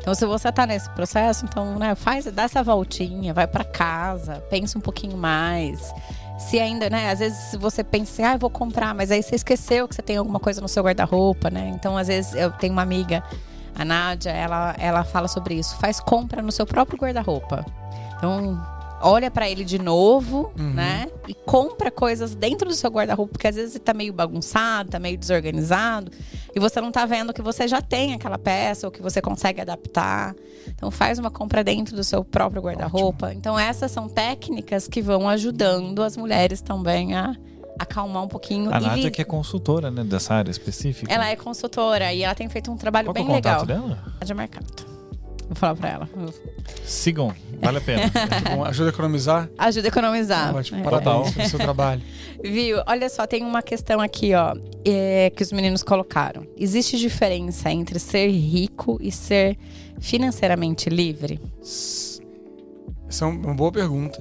Então, se você tá nesse processo, então, né, faz, dá essa voltinha, vai pra casa, pensa um pouquinho mais. Se ainda, né, às vezes você pensa ah, eu vou comprar, mas aí você esqueceu que você tem alguma coisa no seu guarda-roupa, né? Então, às vezes, eu tenho uma amiga, a Nádia, ela, ela fala sobre isso. Faz compra no seu próprio guarda-roupa. Então, olha pra ele de novo, Uhum. né? E compra coisas dentro do seu guarda-roupa, porque às vezes ele tá meio bagunçado, tá meio desorganizado, e você não tá vendo que você já tem aquela peça ou que você consegue adaptar. Então faz uma compra dentro do seu próprio guarda-roupa. Então essas são técnicas que vão ajudando as mulheres também a acalmar um pouquinho. A Nádia vi- que é consultora, né, dessa área específica. Ela é consultora e ela tem feito um trabalho Qual é bem o contato legal. dela? Nádia Mercato. Vou falar pra ela. Sigam, vale a pena. Bom, ajuda a economizar. Ajuda a economizar. Ótimo, É. parabéns pelo seu trabalho. Viu? Olha só, tem uma questão aqui, ó, é, que os meninos colocaram. Existe diferença entre ser rico e ser financeiramente livre? Essa é uma boa pergunta.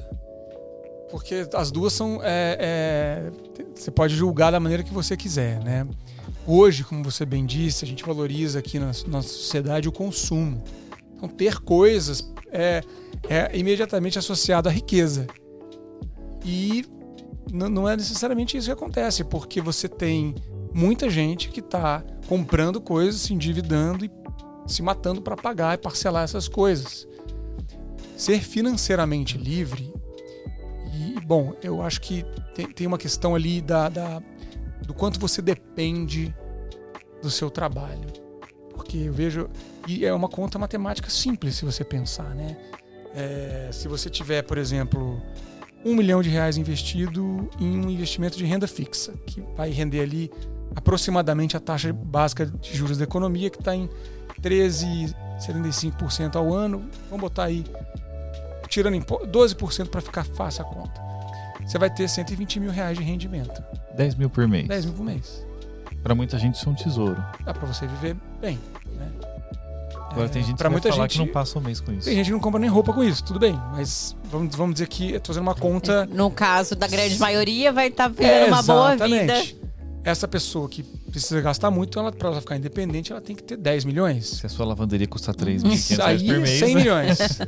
Porque as duas são. é, é, você pode julgar da maneira que você quiser, né? Hoje, como você bem disse, a gente valoriza aqui na nossa sociedade o consumo. Então, ter coisas é, é imediatamente associado à riqueza. E não é necessariamente isso que acontece, porque você tem muita gente que está comprando coisas, se endividando e se matando para pagar e parcelar essas coisas ser financeiramente livre e bom eu acho que tem, tem uma questão ali da, da- do quanto você depende do seu trabalho porque eu vejo e é uma conta matemática simples se você pensar né É, se você tiver por exemplo um milhão de reais investido em um investimento de renda fixa que vai render ali aproximadamente a taxa básica de juros da economia que está em 13,75% ao ano vamos botar aí tirando impo- 12% para ficar fácil a conta. Você vai ter 120 mil reais de rendimento. 10 mil por mês. 10 mil por mês. Pra muita gente isso é um tesouro. Dá para você viver bem. Agora tem gente que pra muita falar gente, que não passa um mês com isso. Tem gente que não compra nem roupa com isso, tudo bem. Mas vamos, vamos dizer que eu tô fazendo uma conta. No caso da grande maioria, vai estar vivendo uma boa vida. exatamente. Essa pessoa que precisa gastar muito, ela, para ela ficar independente, ela tem que ter 10 milhões. Se a sua lavanderia custa 3.500 Isso reais aí, por mês, 100 né? milhões.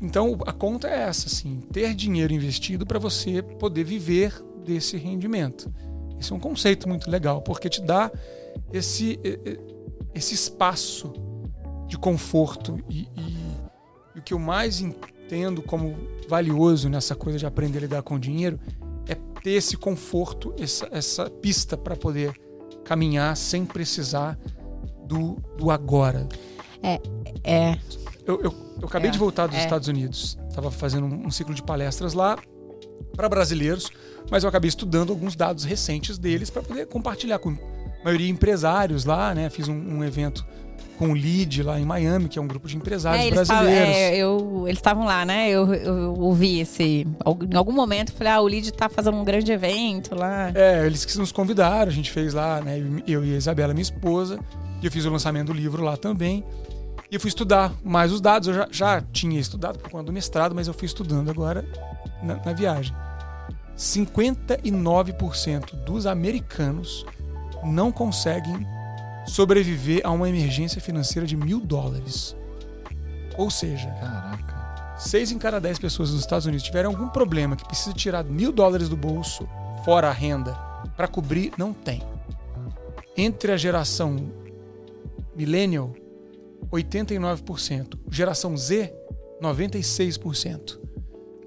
então a conta é essa, assim, ter dinheiro investido para você poder viver desse rendimento. Esse é um conceito muito legal, porque te dá esse, esse espaço de conforto e, e- e o que eu mais entendo como valioso nessa coisa de aprender a lidar com o dinheiro é ter esse conforto, essa, essa pista para poder caminhar sem precisar do, do agora. É. Eu, eu, eu acabei É, de voltar dos é. Estados Unidos. Estava fazendo um, um ciclo de palestras lá para brasileiros, mas eu acabei estudando alguns dados recentes deles para poder compartilhar com maioria empresários lá, né? Fiz um, um evento com o LEAD lá em Miami, que é um grupo de empresários É, eles brasileiros. é, eu- eles estavam lá, né? Eu, eu ouvi esse. Em algum momento, eu falei, ah, o Lid tá fazendo um grande evento lá. É, eles que nos convidaram, a gente fez lá, né? Eu e a Isabela, minha esposa, e eu fiz o lançamento do livro lá também. E eu fui estudar mais os dados. Eu já, já tinha estudado por conta do mestrado, mas eu fui estudando agora na, na viagem. 59% dos americanos não conseguem sobreviver a uma emergência financeira de mil dólares. Ou seja, Caraca. 6 em cada 10 pessoas nos Estados Unidos tiveram algum problema que precisa tirar mil dólares do bolso, fora a renda, para cobrir, não tem. Entre a geração millennial, 89%. Geração Z, 96%.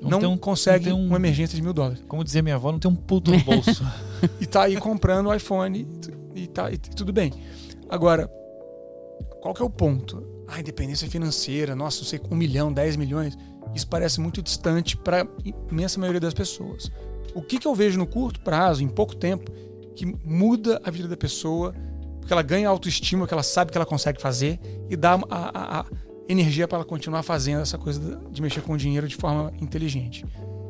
Não, tem um- consegue não tem um- uma emergência de mil dólares. Como dizia minha avó, não tem um puto no bolso. E tá aí comprando o iPhone e, tá, e tudo bem. Agora, qual que é o ponto? A independência financeira, nossa, não sei, um milhão, 10 milhões, isso parece muito distante para imensa maioria das pessoas. O que, que eu vejo no curto prazo, em pouco tempo, que muda a vida da pessoa, porque ela ganha autoestima, que ela sabe que ela consegue fazer e dá a, a- a energia para ela continuar fazendo essa coisa de mexer com o dinheiro de forma inteligente.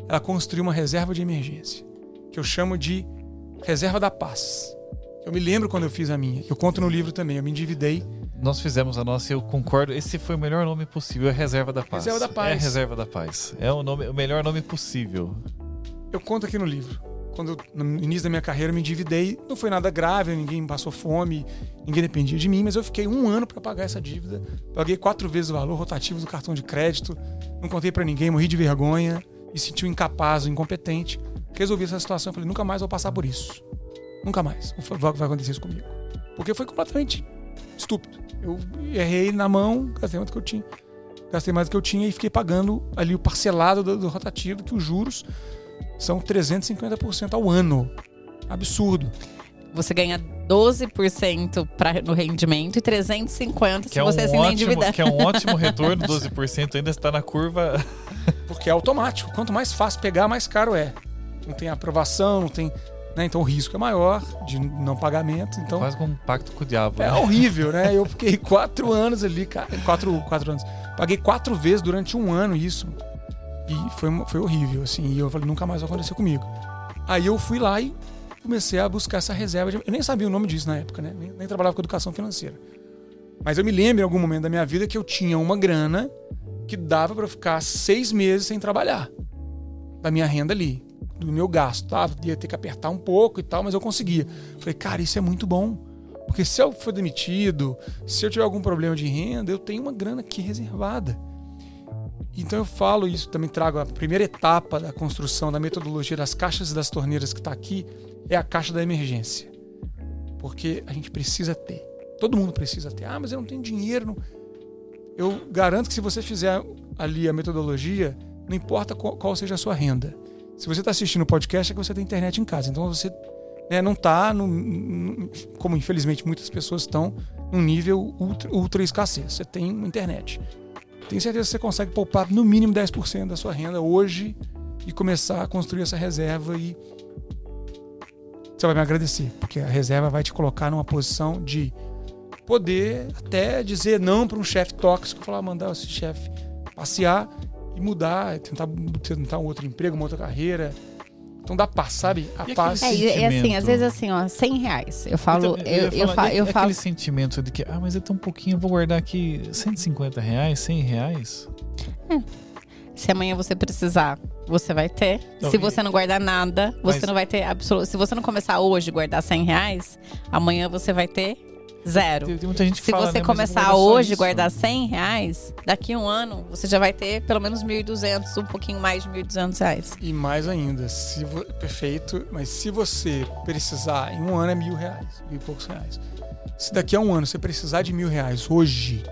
Ela construiu uma reserva de emergência, que eu chamo de reserva da paz. Eu me lembro quando eu fiz a minha. Eu conto no livro também. Eu me endividei. Nós fizemos a nossa eu concordo. Esse foi o melhor nome possível, é Reserva da Paz. Reserva da Paz. É Reserva da Paz. É o, nome, o melhor nome possível. Eu conto aqui no livro. Quando no início da minha carreira eu me endividei, não foi nada grave, ninguém passou fome, ninguém dependia de mim, mas eu fiquei um ano para pagar essa dívida. Paguei quatro vezes o valor rotativo do cartão de crédito, não contei para ninguém, morri de vergonha, me senti um incapaz, um incompetente. Resolvi essa situação, falei, nunca mais vou passar por isso. Nunca mais vai vai acontecer isso comigo. Porque foi completamente estúpido. Eu errei na mão, gastei quanto que eu tinha. gastei mais do que eu tinha e fiquei pagando ali o parcelado do, do rotativo, que os juros são 350% ao ano. Absurdo. Você ganha 12% pra, no rendimento e 350% Que se é, um você se ótimo, endividar. que é um ótimo retorno, 12% ainda está na curva. Porque é automático. Quanto mais fácil pegar, mais caro é. Não tem aprovação, não tem. né? Então o risco é maior de não pagamento. Então Quase como um pacto com o diabo. é né? horrível, né? Eu fiquei quatro anos ali, cara. Quatro, quatro anos. Paguei quatro vezes durante um ano isso. E foi, foi horrível, assim. E eu falei, nunca mais vai acontecer comigo. Aí eu fui lá e comecei a buscar essa reserva. de- Eu nem sabia o nome disso na época, né? Nem, nem trabalhava com educação financeira. Mas eu me lembro em algum momento da minha vida que eu tinha uma grana que dava pra eu ficar seis meses sem trabalhar. Da minha renda ali. Do meu gasto, tá? Ia ter que apertar um pouco e tal, mas eu conseguia. Falei, cara, isso é muito bom. Porque se eu for demitido, se eu tiver algum problema de renda, eu tenho uma grana aqui reservada. Então eu falo isso, também trago a primeira etapa da construção da metodologia das caixas e das torneiras que está aqui, é a caixa da emergência. Porque a gente precisa ter. Todo mundo precisa ter. Ah, mas eu não tenho dinheiro. não-" Eu garanto que se você fizer ali a metodologia, não importa qual seja a sua renda. Se você está assistindo o podcast, é que você tem internet em casa. Então você né, não está, como infelizmente muitas pessoas estão, num nível ultra, ultra escassez. Você tem internet. Tenho certeza que você consegue poupar no mínimo 10% da sua renda hoje e começar a construir essa reserva e você vai me agradecer, porque a reserva vai te colocar numa posição de poder até dizer não para um chefe tóxico, falar mandar esse chefe passear e mudar, tentar tentar um outro emprego, uma outra carreira. Então dá paz, sabe? A E paz. É, aquele e, e assim, às vezes assim, ó, 100 reais. Eu falo, Então, eu, eu, falar, fa- e eu aquele falo, sentimento de que, ah, mas é tão pouquinho, eu vou guardar aqui 150 reais, 100 reais. se amanhã você precisar, você vai ter. Não, se você não guardar nada, você Mas- não vai ter absoluto. Se você não começar hoje a guardar 100 reais, amanhã você vai ter zero. Tem, tem muita gente Se fala, você né, começar hoje a isso. guardar 100 reais, daqui a um ano você já vai ter pelo menos 1.200, um pouquinho mais de 1.200 reais. E mais ainda, se vo- perfeito, mas se você precisar, em um ano é mil reais, mil e poucos reais. Se daqui a um ano você precisar de mil reais hoje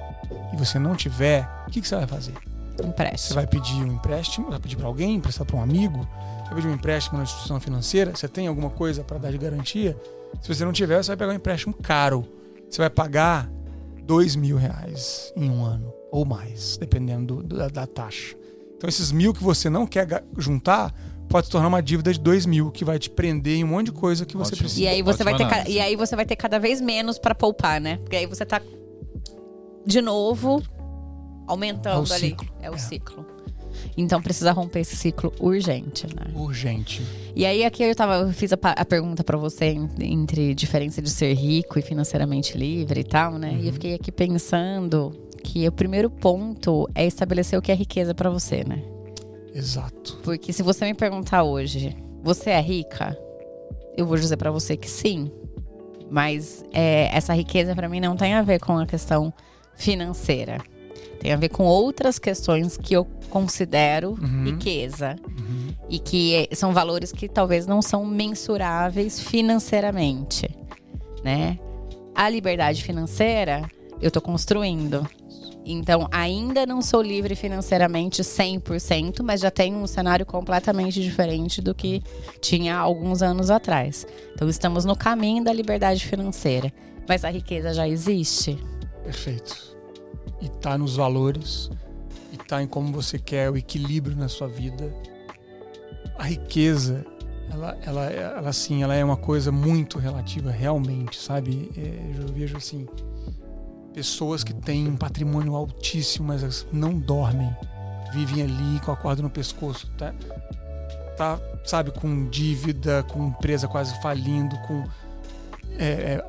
e você não tiver, o que, que você vai fazer? Você Empréstimo. vai pedir um empréstimo, vai pedir para alguém, emprestar para um amigo, vai pedir um empréstimo na instituição financeira, você tem alguma coisa para dar de garantia? Se você não tiver, você vai pegar um empréstimo caro. Você vai pagar dois mil reais em um ano, ou mais, dependendo do- da, da taxa. Então esses mil que você não quer juntar, pode se tornar uma dívida de dois mil, que vai te prender em um monte de coisa que você Ótimo. precisa. E aí você Ótima vai ter análise. e aí você vai ter cada vez menos pra poupar, né? Porque aí você tá de novo aumentando É o ali. É o É. ciclo. Então precisa romper esse ciclo urgente, né? Urgente. E aí aqui eu tava, eu fiz a, a pergunta pra você en- entre diferença de ser rico e financeiramente livre e tal, né? Uhum. E eu fiquei aqui pensando que o primeiro ponto é estabelecer o que é riqueza pra você, né? Exato. Porque se você me perguntar hoje, você é rica? Eu vou dizer pra você que sim. Mas é, essa riqueza pra mim não tem a ver com a questão financeira. Tem a ver com outras questões que eu considero Uhum. riqueza. Uhum. E que eh, são valores que talvez não são mensuráveis financeiramente, né? A liberdade financeira eu tô construindo. Então, ainda não sou livre financeiramente 100%, mas já tenho um cenário completamente diferente do que tinha alguns anos atrás. Então, estamos no caminho da liberdade financeira. Mas a riqueza já existe? Perfeito. E tá nos valores, e tá em como você quer o equilíbrio na sua vida. A riqueza, ela, ela, ela assim, ela é uma coisa muito relativa, realmente, sabe? É, eu vejo assim, pessoas que têm um patrimônio altíssimo, mas não dormem, vivem ali com a corda no pescoço, tá? Tá, sabe, com dívida, com empresa quase falindo, com é,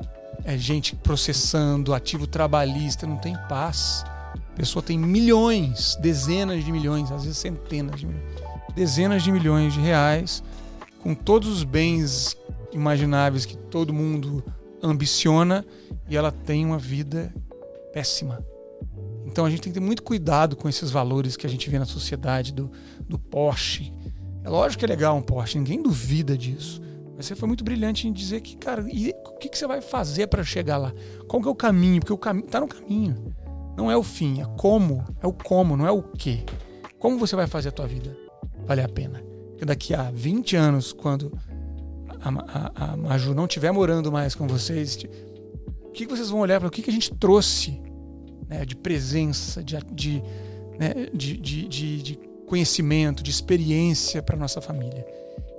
é, gente processando, ativo trabalhista, não tem paz. A pessoa tem milhões, dezenas de milhões, às vezes centenas de milhões, dezenas de milhões de reais, com todos os bens imagináveis que todo mundo ambiciona e ela tem uma vida péssima. Então a gente tem que ter muito cuidado com esses valores que a gente vê na sociedade do, do Porsche. É lógico que é legal um Porsche, ninguém duvida disso. Mas você foi muito brilhante em dizer que, cara, e o que, que você vai fazer para chegar lá? Qual que é o caminho? Porque o caminho tá no caminho. Não é o fim, é como. É o como, não é o que. Como você vai fazer a tua vida valer a pena? Porque daqui a 20 anos, quando a, a, a Maju não estiver morando mais com vocês, o que, vocês vão olhar para o que, que a gente trouxe né, de presença, de, de, né, de, de, de conhecimento, de experiência para nossa família.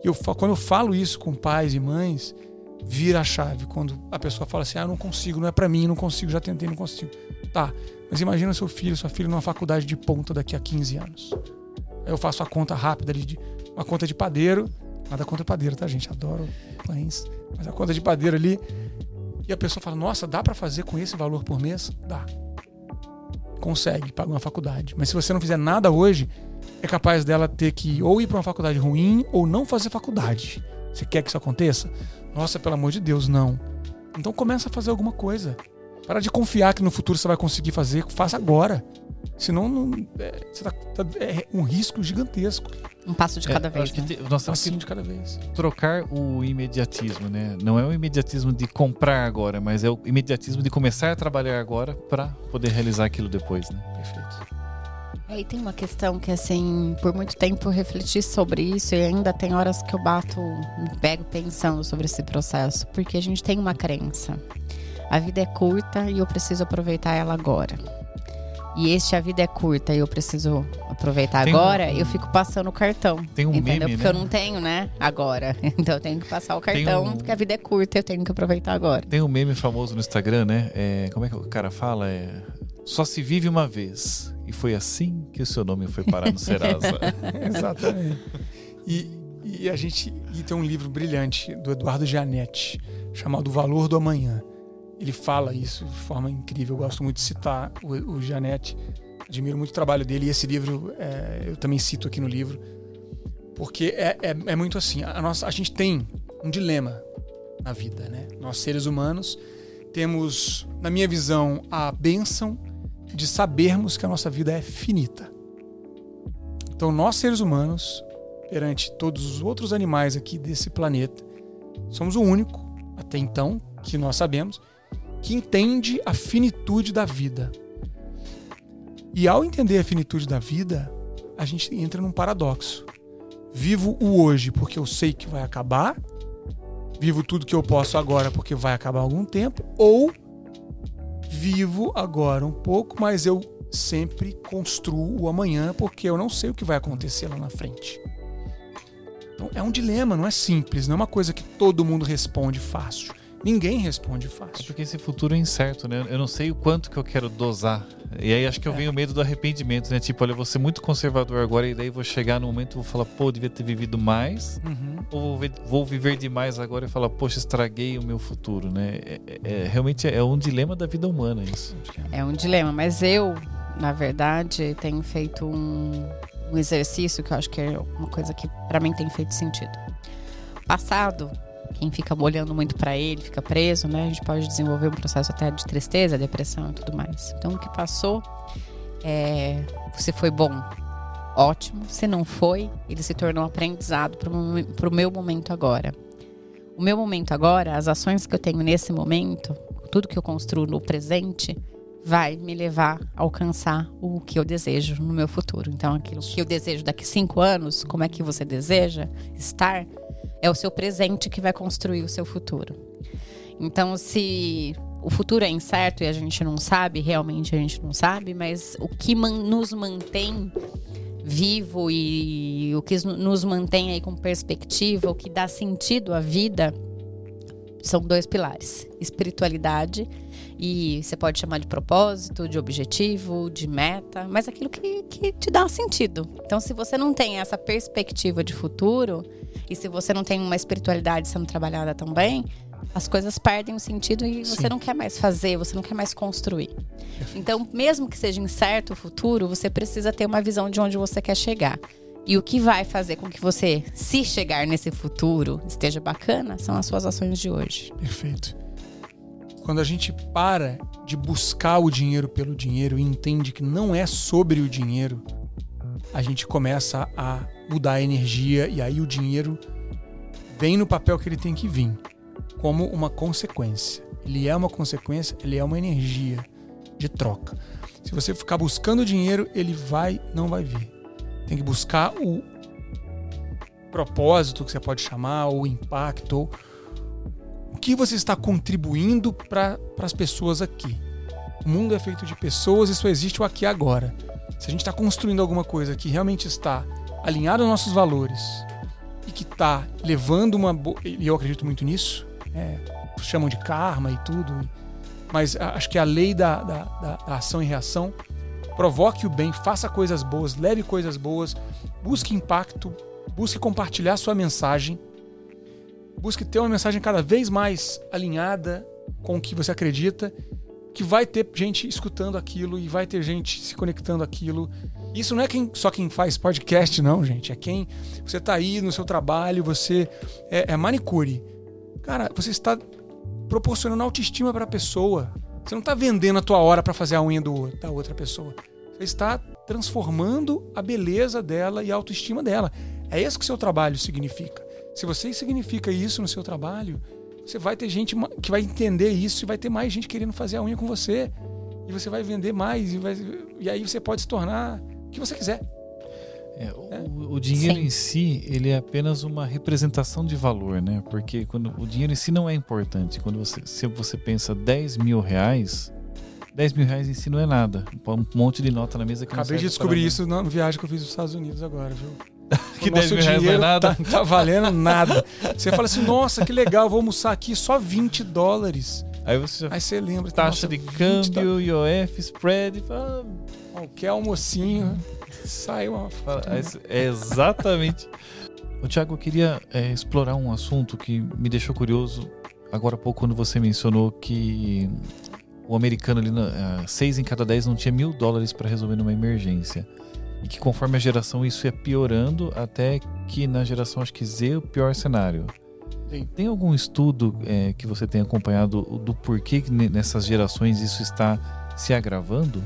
E eu, quando eu falo isso com pais e mães, vira a chave. Quando a pessoa fala assim: ah, não consigo, não é para mim, não consigo, já tentei, não consigo. Tá, mas imagina seu filho, sua filha numa faculdade de ponta daqui a 15 anos. Aí eu faço a conta rápida ali, uma conta de padeiro. Nada contra padeiro, tá, gente? Adoro pães. Mas a conta de padeiro ali. E a pessoa fala: nossa, dá para fazer com esse valor por mês? Dá. Consegue, paga uma faculdade. Mas se você não fizer nada hoje, é capaz dela ter que ou ir para uma faculdade ruim ou não fazer faculdade. Você quer que isso aconteça? Nossa, pelo amor de Deus, não. Então começa a fazer alguma coisa. Para de confiar que no futuro você vai conseguir fazer, faça agora. Senão não, é, tá, tá, é um risco gigantesco. Um passo de cada é, vez. Né? Te, nós temos um de cada vez. Trocar o imediatismo, né? Não é o imediatismo de comprar agora, mas é o imediatismo de começar a trabalhar agora para poder realizar aquilo depois, né? Perfeito. Aí tem uma questão que, assim, por muito tempo eu refleti sobre isso e ainda tem horas que eu bato, me pego pensando sobre esse processo, porque a gente tem uma crença. A vida é curta e eu preciso aproveitar ela agora. E este a vida é curta e eu preciso aproveitar tem agora, um, eu fico passando o cartão. Tem um entendeu? meme, Porque né? eu não tenho, né? Agora. Então eu tenho que passar o cartão, um, porque a vida é curta, eu tenho que aproveitar agora. Tem um meme famoso no Instagram, né? É, como é que o cara fala? É, só se vive uma vez. E foi assim que o seu nome foi parar no Serasa. Exatamente. E, e a gente e tem um livro brilhante do Eduardo Gianetti, chamado O Valor do Amanhã. Ele fala isso de forma incrível. Eu gosto muito de citar o, o Gianetti. Admiro muito o trabalho dele e esse livro é, eu também cito aqui no livro. Porque é, é, é muito assim. A, nossa, a gente tem um dilema na vida, né? Nós, seres humanos, temos, na minha visão, a bênção de sabermos que a nossa vida é finita. Então, nós seres humanos, perante todos os outros animais aqui desse planeta, somos o único, até então, que nós sabemos, que entende a finitude da vida. E ao entender a finitude da vida, a gente entra num paradoxo. Vivo o hoje porque eu sei que vai acabar, vivo tudo que eu posso agora porque vai acabar algum tempo, ou vivo agora um pouco, mas eu sempre construo o amanhã porque eu não sei o que vai acontecer lá na frente. Então é um dilema, não é simples, não é uma coisa que todo mundo responde fácil. Ninguém responde fácil. É porque esse futuro é incerto, né? Eu não sei o quanto que eu quero dosar. E aí acho que eu é. venho o medo do arrependimento, né? Tipo, olha, eu vou ser muito conservador agora e daí vou chegar no momento e vou falar, pô, devia ter vivido mais. Uhum. Ou vou, ver, vou, viver demais agora e falar, poxa, estraguei o meu futuro, né? É, é, é realmente é um dilema da vida humana isso. É um dilema, mas eu, na verdade, tenho feito um, um exercício que eu acho que é uma coisa que para mim tem feito sentido. Passado, quem fica olhando muito para ele fica preso, né? A gente pode desenvolver um processo até de tristeza, depressão e tudo mais. Então, o que passou, é, você foi bom, ótimo. Se não foi, ele se tornou aprendizado para o meu momento agora. O meu momento agora, as ações que eu tenho nesse momento, tudo que eu construo no presente, vai me levar a alcançar o que eu desejo no meu futuro. Então, aquilo que eu desejo daqui cinco anos, como é que você deseja estar? É o seu presente que vai construir o seu futuro. Então, se o futuro é incerto e a gente não sabe, realmente a gente não sabe, mas o que man nos mantém vivo e o que nos mantém aí com perspectiva, o que dá sentido à vida, são dois pilares: espiritualidade e você pode chamar de propósito, de objetivo, de meta, mas aquilo que, que te dá sentido. Então, se você não tem essa perspectiva de futuro, e se você não tem uma espiritualidade sendo trabalhada também, as coisas perdem o sentido e Sim. você não quer mais fazer, você não quer mais construir. Então, mesmo que seja incerto o futuro, você precisa ter uma visão de onde você quer chegar. E o que vai fazer com que você, se chegar nesse futuro, esteja bacana, são as suas ações de hoje. Perfeito. Quando a gente para de buscar o dinheiro pelo dinheiro e entende que não é sobre o dinheiro, a gente começa a mudar a energia e aí o dinheiro vem no papel que ele tem que vir, como uma consequência. Ele é uma consequência, ele é uma energia. de troca. Se você ficar buscando dinheiro, ele vai, não vai vir. Tem que buscar o propósito que você pode chamar, ou impacto, ou o que você está contribuindo para as pessoas aqui. O mundo é feito de pessoas e só existe o aqui e agora. Se a gente está construindo alguma coisa que realmente está alinhado aos nossos valores e que está levando uma boa. E eu acredito muito nisso, é, chamam de karma e tudo, mas acho que a lei da, da, da, ação e reação provoque o bem, faça coisas boas, leve coisas boas, busque impacto, busque compartilhar sua mensagem, busque ter uma mensagem cada vez mais alinhada com o que você acredita, que vai ter gente escutando aquilo e vai ter gente se conectando aquilo. Isso não é quem, só quem faz podcast, não, gente. É quem você está aí no seu trabalho, você é, é manicure. Cara, você está proporcionando autoestima para a pessoa. Você não está vendendo a tua hora para fazer a unha do, da outra pessoa. Você está transformando a beleza dela e a autoestima dela. É isso que seu trabalho significa. Se você significa isso no seu trabalho, você vai ter gente que vai entender isso e vai ter mais gente querendo fazer a unha com você. E você vai vender mais e, vai, e aí você pode se tornar o que você quiser. É, o, o, dinheiro Sim. em si, ele é apenas uma representação de valor, né? Porque quando o dinheiro em si não é importante. Quando você, se você pensa 10 mil reais, 10 mil reais em si não é nada. Um monte de nota na mesa que Acabei de descobrir isso na viagem que eu fiz nos Estados Unidos agora, viu? que 10 mil reais não é nada. Tá, tá valendo nada. Você fala assim, nossa, que legal, vou almoçar aqui só 20 dólares. Aí você, Aí você lembra. Taxa de câmbio, IOF, spread. Fala, qualquer almocinho. Sai uma. É exatamente. o Thiago, eu queria é, explorar um assunto que me deixou curioso agora há pouco quando você mencionou que o americano ali, uh, seis em cada dez não tinha mil dólares para resolver numa emergência. E que conforme a geração isso ia piorando, até que na geração acho que Z o pior cenário. Sim. Tem algum estudo é, que você tem acompanhado do porquê que nessas gerações isso está se agravando?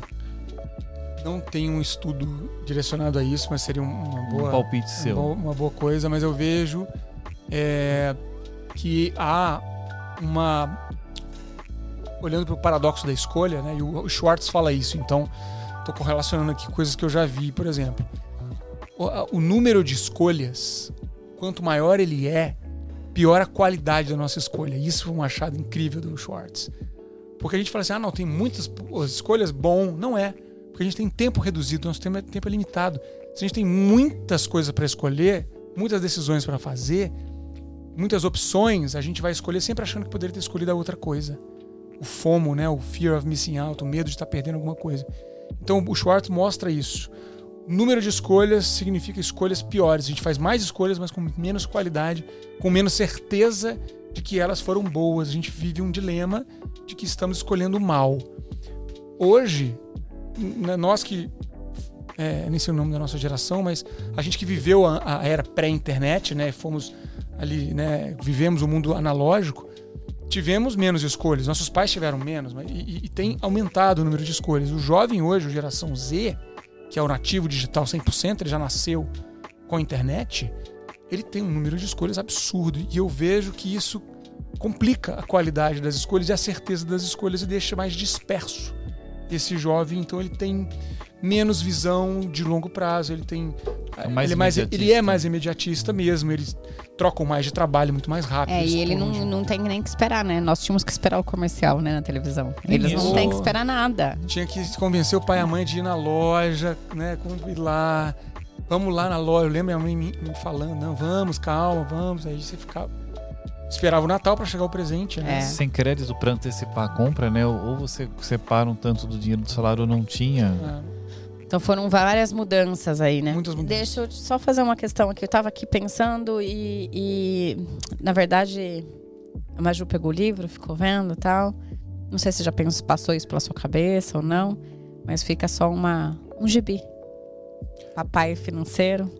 Não tem um estudo direcionado a isso, mas seria uma boa, um palpite seu. Uma, uma boa coisa, mas eu vejo é, que há uma olhando para o paradoxo da escolha, né? E o Schwartz fala isso. Então, estou correlacionando aqui coisas que eu já vi, por exemplo. O, o, número de escolhas, quanto maior ele é, pior a qualidade da nossa escolha. Isso foi um achado incrível do Schwartz. Porque a gente fala assim, ah, não, tem muitas escolhas, bom. Não é. Porque a gente tem tempo reduzido, nosso tempo é, tempo é limitado. Se a gente tem muitas coisas para escolher, muitas decisões para fazer, muitas opções, a gente vai escolher sempre achando que poderia ter escolhido a outra coisa o FOMO, né? o Fear of Missing Out, o medo de estar perdendo alguma coisa. Então o Schwartz mostra isso. Número de escolhas significa escolhas piores. A gente faz mais escolhas, mas com menos qualidade, com menos certeza de que elas foram boas. A gente vive um dilema de que estamos escolhendo mal. Hoje, nós que é, nem sei o nome da nossa geração, mas a gente que viveu a, a era pré-internet, né, fomos ali, né, vivemos o mundo analógico, tivemos menos escolhas. Nossos pais tiveram menos, mas, e, e, tem aumentado o número de escolhas. O jovem hoje, a geração Z, que é o nativo digital 100%, ele já nasceu com a internet, ele tem um número de escolhas absurdo. E eu vejo que isso complica a qualidade das escolhas e a certeza das escolhas e deixa mais disperso esse jovem. Então ele tem menos visão de longo prazo, ele tem é mais ele, é mais, ele é mais imediatista mesmo, eles trocam mais de trabalho muito mais rápido. É, e ele não, não tem nem que esperar, né? Nós tínhamos que esperar o comercial, né, na televisão. Eles Isso. não têm que esperar nada. Tinha que convencer o pai e a mãe de ir na loja, né, ir lá. Vamos lá na loja. Eu lembro a minha mãe me falando, não, vamos, calma, vamos. Aí você ficava esperava o Natal para chegar o presente, né? É. Sem crédito para antecipar a compra, né? Ou você separa um tanto do dinheiro do salário ou não tinha. É. Então foram várias mudanças aí, né? Muitas mudanças. Deixa eu só fazer uma questão aqui. Eu estava aqui pensando e, e, na verdade, a Maju pegou o livro, ficou vendo tal. Não sei se já pensou, passou isso pela sua cabeça ou não, mas fica só uma, um gibi. Papai financeiro.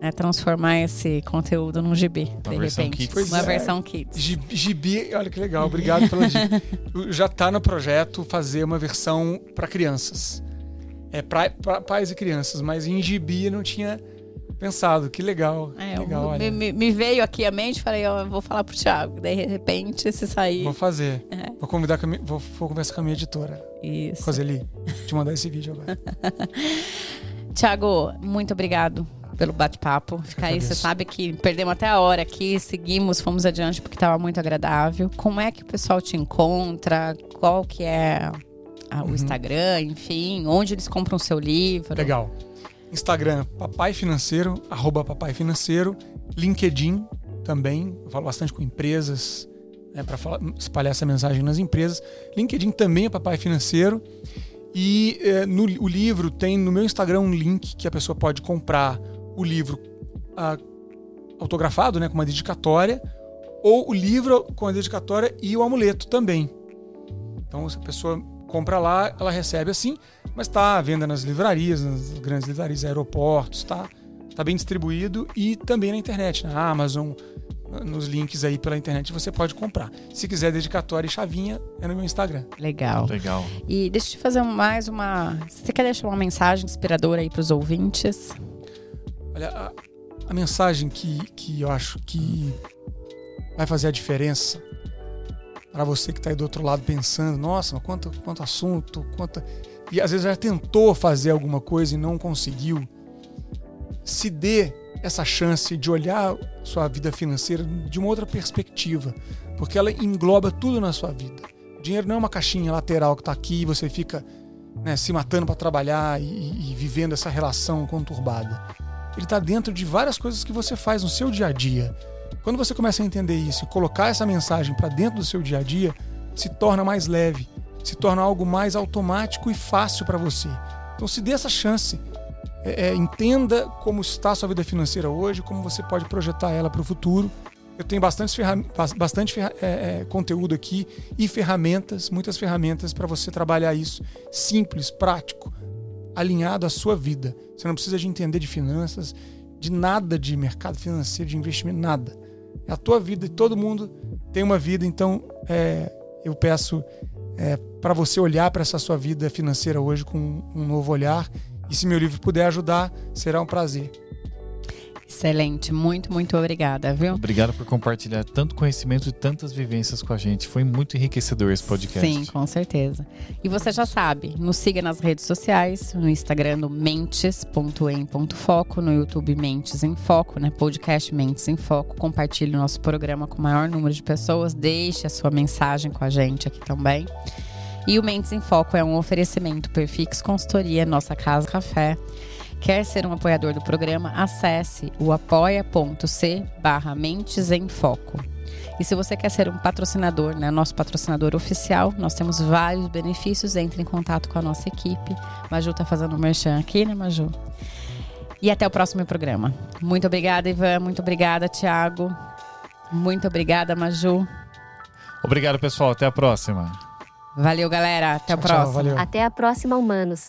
Né, transformar esse conteúdo num gibi, uma de repente. Kids. Uma é. versão kids. Gibi, olha que legal, obrigado pela gibi. Já está no projeto fazer uma versão para crianças é, para pais e crianças, mas em gibi não tinha Pensado, que legal. É, que legal, eu- me, me- veio aqui a mente, falei, ó, eu vou falar pro Thiago. Daí, de repente, se sair. Vou fazer. É. Vou convidar com a minha, vou, vou conversar com a minha editora. Isso. Roseli, te mandar esse vídeo agora. Thiago, muito obrigado pelo bate-papo. Fica aí, você sabe que perdemos até a hora aqui, seguimos, fomos adiante porque estava muito agradável. Como é que o pessoal te encontra? Qual que é a- o Uhum. Instagram, enfim, onde eles compram o seu livro? Legal. Instagram, Papai Financeiro, arroba Papai Financeiro. LinkedIn também. Eu falo bastante com empresas, né, para espalhar essa mensagem nas empresas. LinkedIn também é Papai Financeiro. E eh, no, o livro tem no meu Instagram um link que a pessoa pode comprar o livro ah, autografado, né, com uma dedicatória, ou o livro com a dedicatória e o amuleto também. Então, se a pessoa compra lá, ela recebe assim, mas está à venda nas livrarias, nas grandes livrarias, aeroportos, tá, tá bem distribuído e também na internet, na Amazon, nos links aí pela internet você pode comprar. Se quiser dedicatória e chavinha, é no meu Instagram. Legal. Legal. E deixa eu te fazer mais uma. Você quer deixar uma mensagem inspiradora aí para os ouvintes? Olha, a, a mensagem que, que eu acho que vai fazer a diferença para você que está aí do outro lado pensando, nossa, mas quanto, quanto assunto, quanta. E às vezes já tentou fazer alguma coisa e não conseguiu. Se dê essa chance de olhar sua vida financeira de uma outra perspectiva, porque ela engloba tudo na sua vida. O dinheiro não é uma caixinha lateral que está aqui e você fica né, se matando para trabalhar e, e vivendo essa relação conturbada ele está dentro de várias coisas que você faz no seu dia a dia. Quando você começa a entender isso e colocar essa mensagem para dentro do seu dia a dia, se torna mais leve, se torna algo mais automático e fácil para você. Então, se dê essa chance, É, é, entenda como está a sua vida financeira hoje, como você pode projetar ela para o futuro. Eu tenho bastante, bastante é, é, conteúdo aqui e ferramentas, muitas ferramentas para você trabalhar isso simples, prático, alinhado à sua vida. Você não precisa de entender de finanças, de nada de mercado financeiro, de investimento, nada. É a tua vida e todo mundo tem uma vida, então é, eu peço para você olhar para essa sua vida financeira hoje com um novo olhar. E se meu livro puder ajudar, será um prazer. Excelente, muito, muito obrigada, viu? Obrigado por compartilhar tanto conhecimento e tantas vivências com a gente. Foi muito enriquecedor esse podcast. Sim, com certeza. E você já sabe, nos siga nas redes sociais, no Instagram no mentes.em.foco, no YouTube Mentes em Foco, né? Podcast Mentes em Foco. Compartilhe o nosso programa com o maior número de pessoas. Deixe a sua mensagem com a gente aqui também. E o Mentes em Foco é um oferecimento Perfix Consultoria, nossa casa café. Quer ser um apoiador do programa? Acesse o apoia.c barra Mentes em Foco. E se você quer ser um patrocinador, né, nosso patrocinador oficial, nós temos vários benefícios. Entre em contato com a nossa equipe. Maju tá fazendo um merchan aqui, né, Maju? E até o próximo programa. Muito obrigada, Ivan. Muito obrigada, Thiago. Muito obrigada, Maju. Obrigado, pessoal. Até a próxima. Valeu, galera. Até o Tchau, tchau, próximo. valeu. Até a próxima, humanos.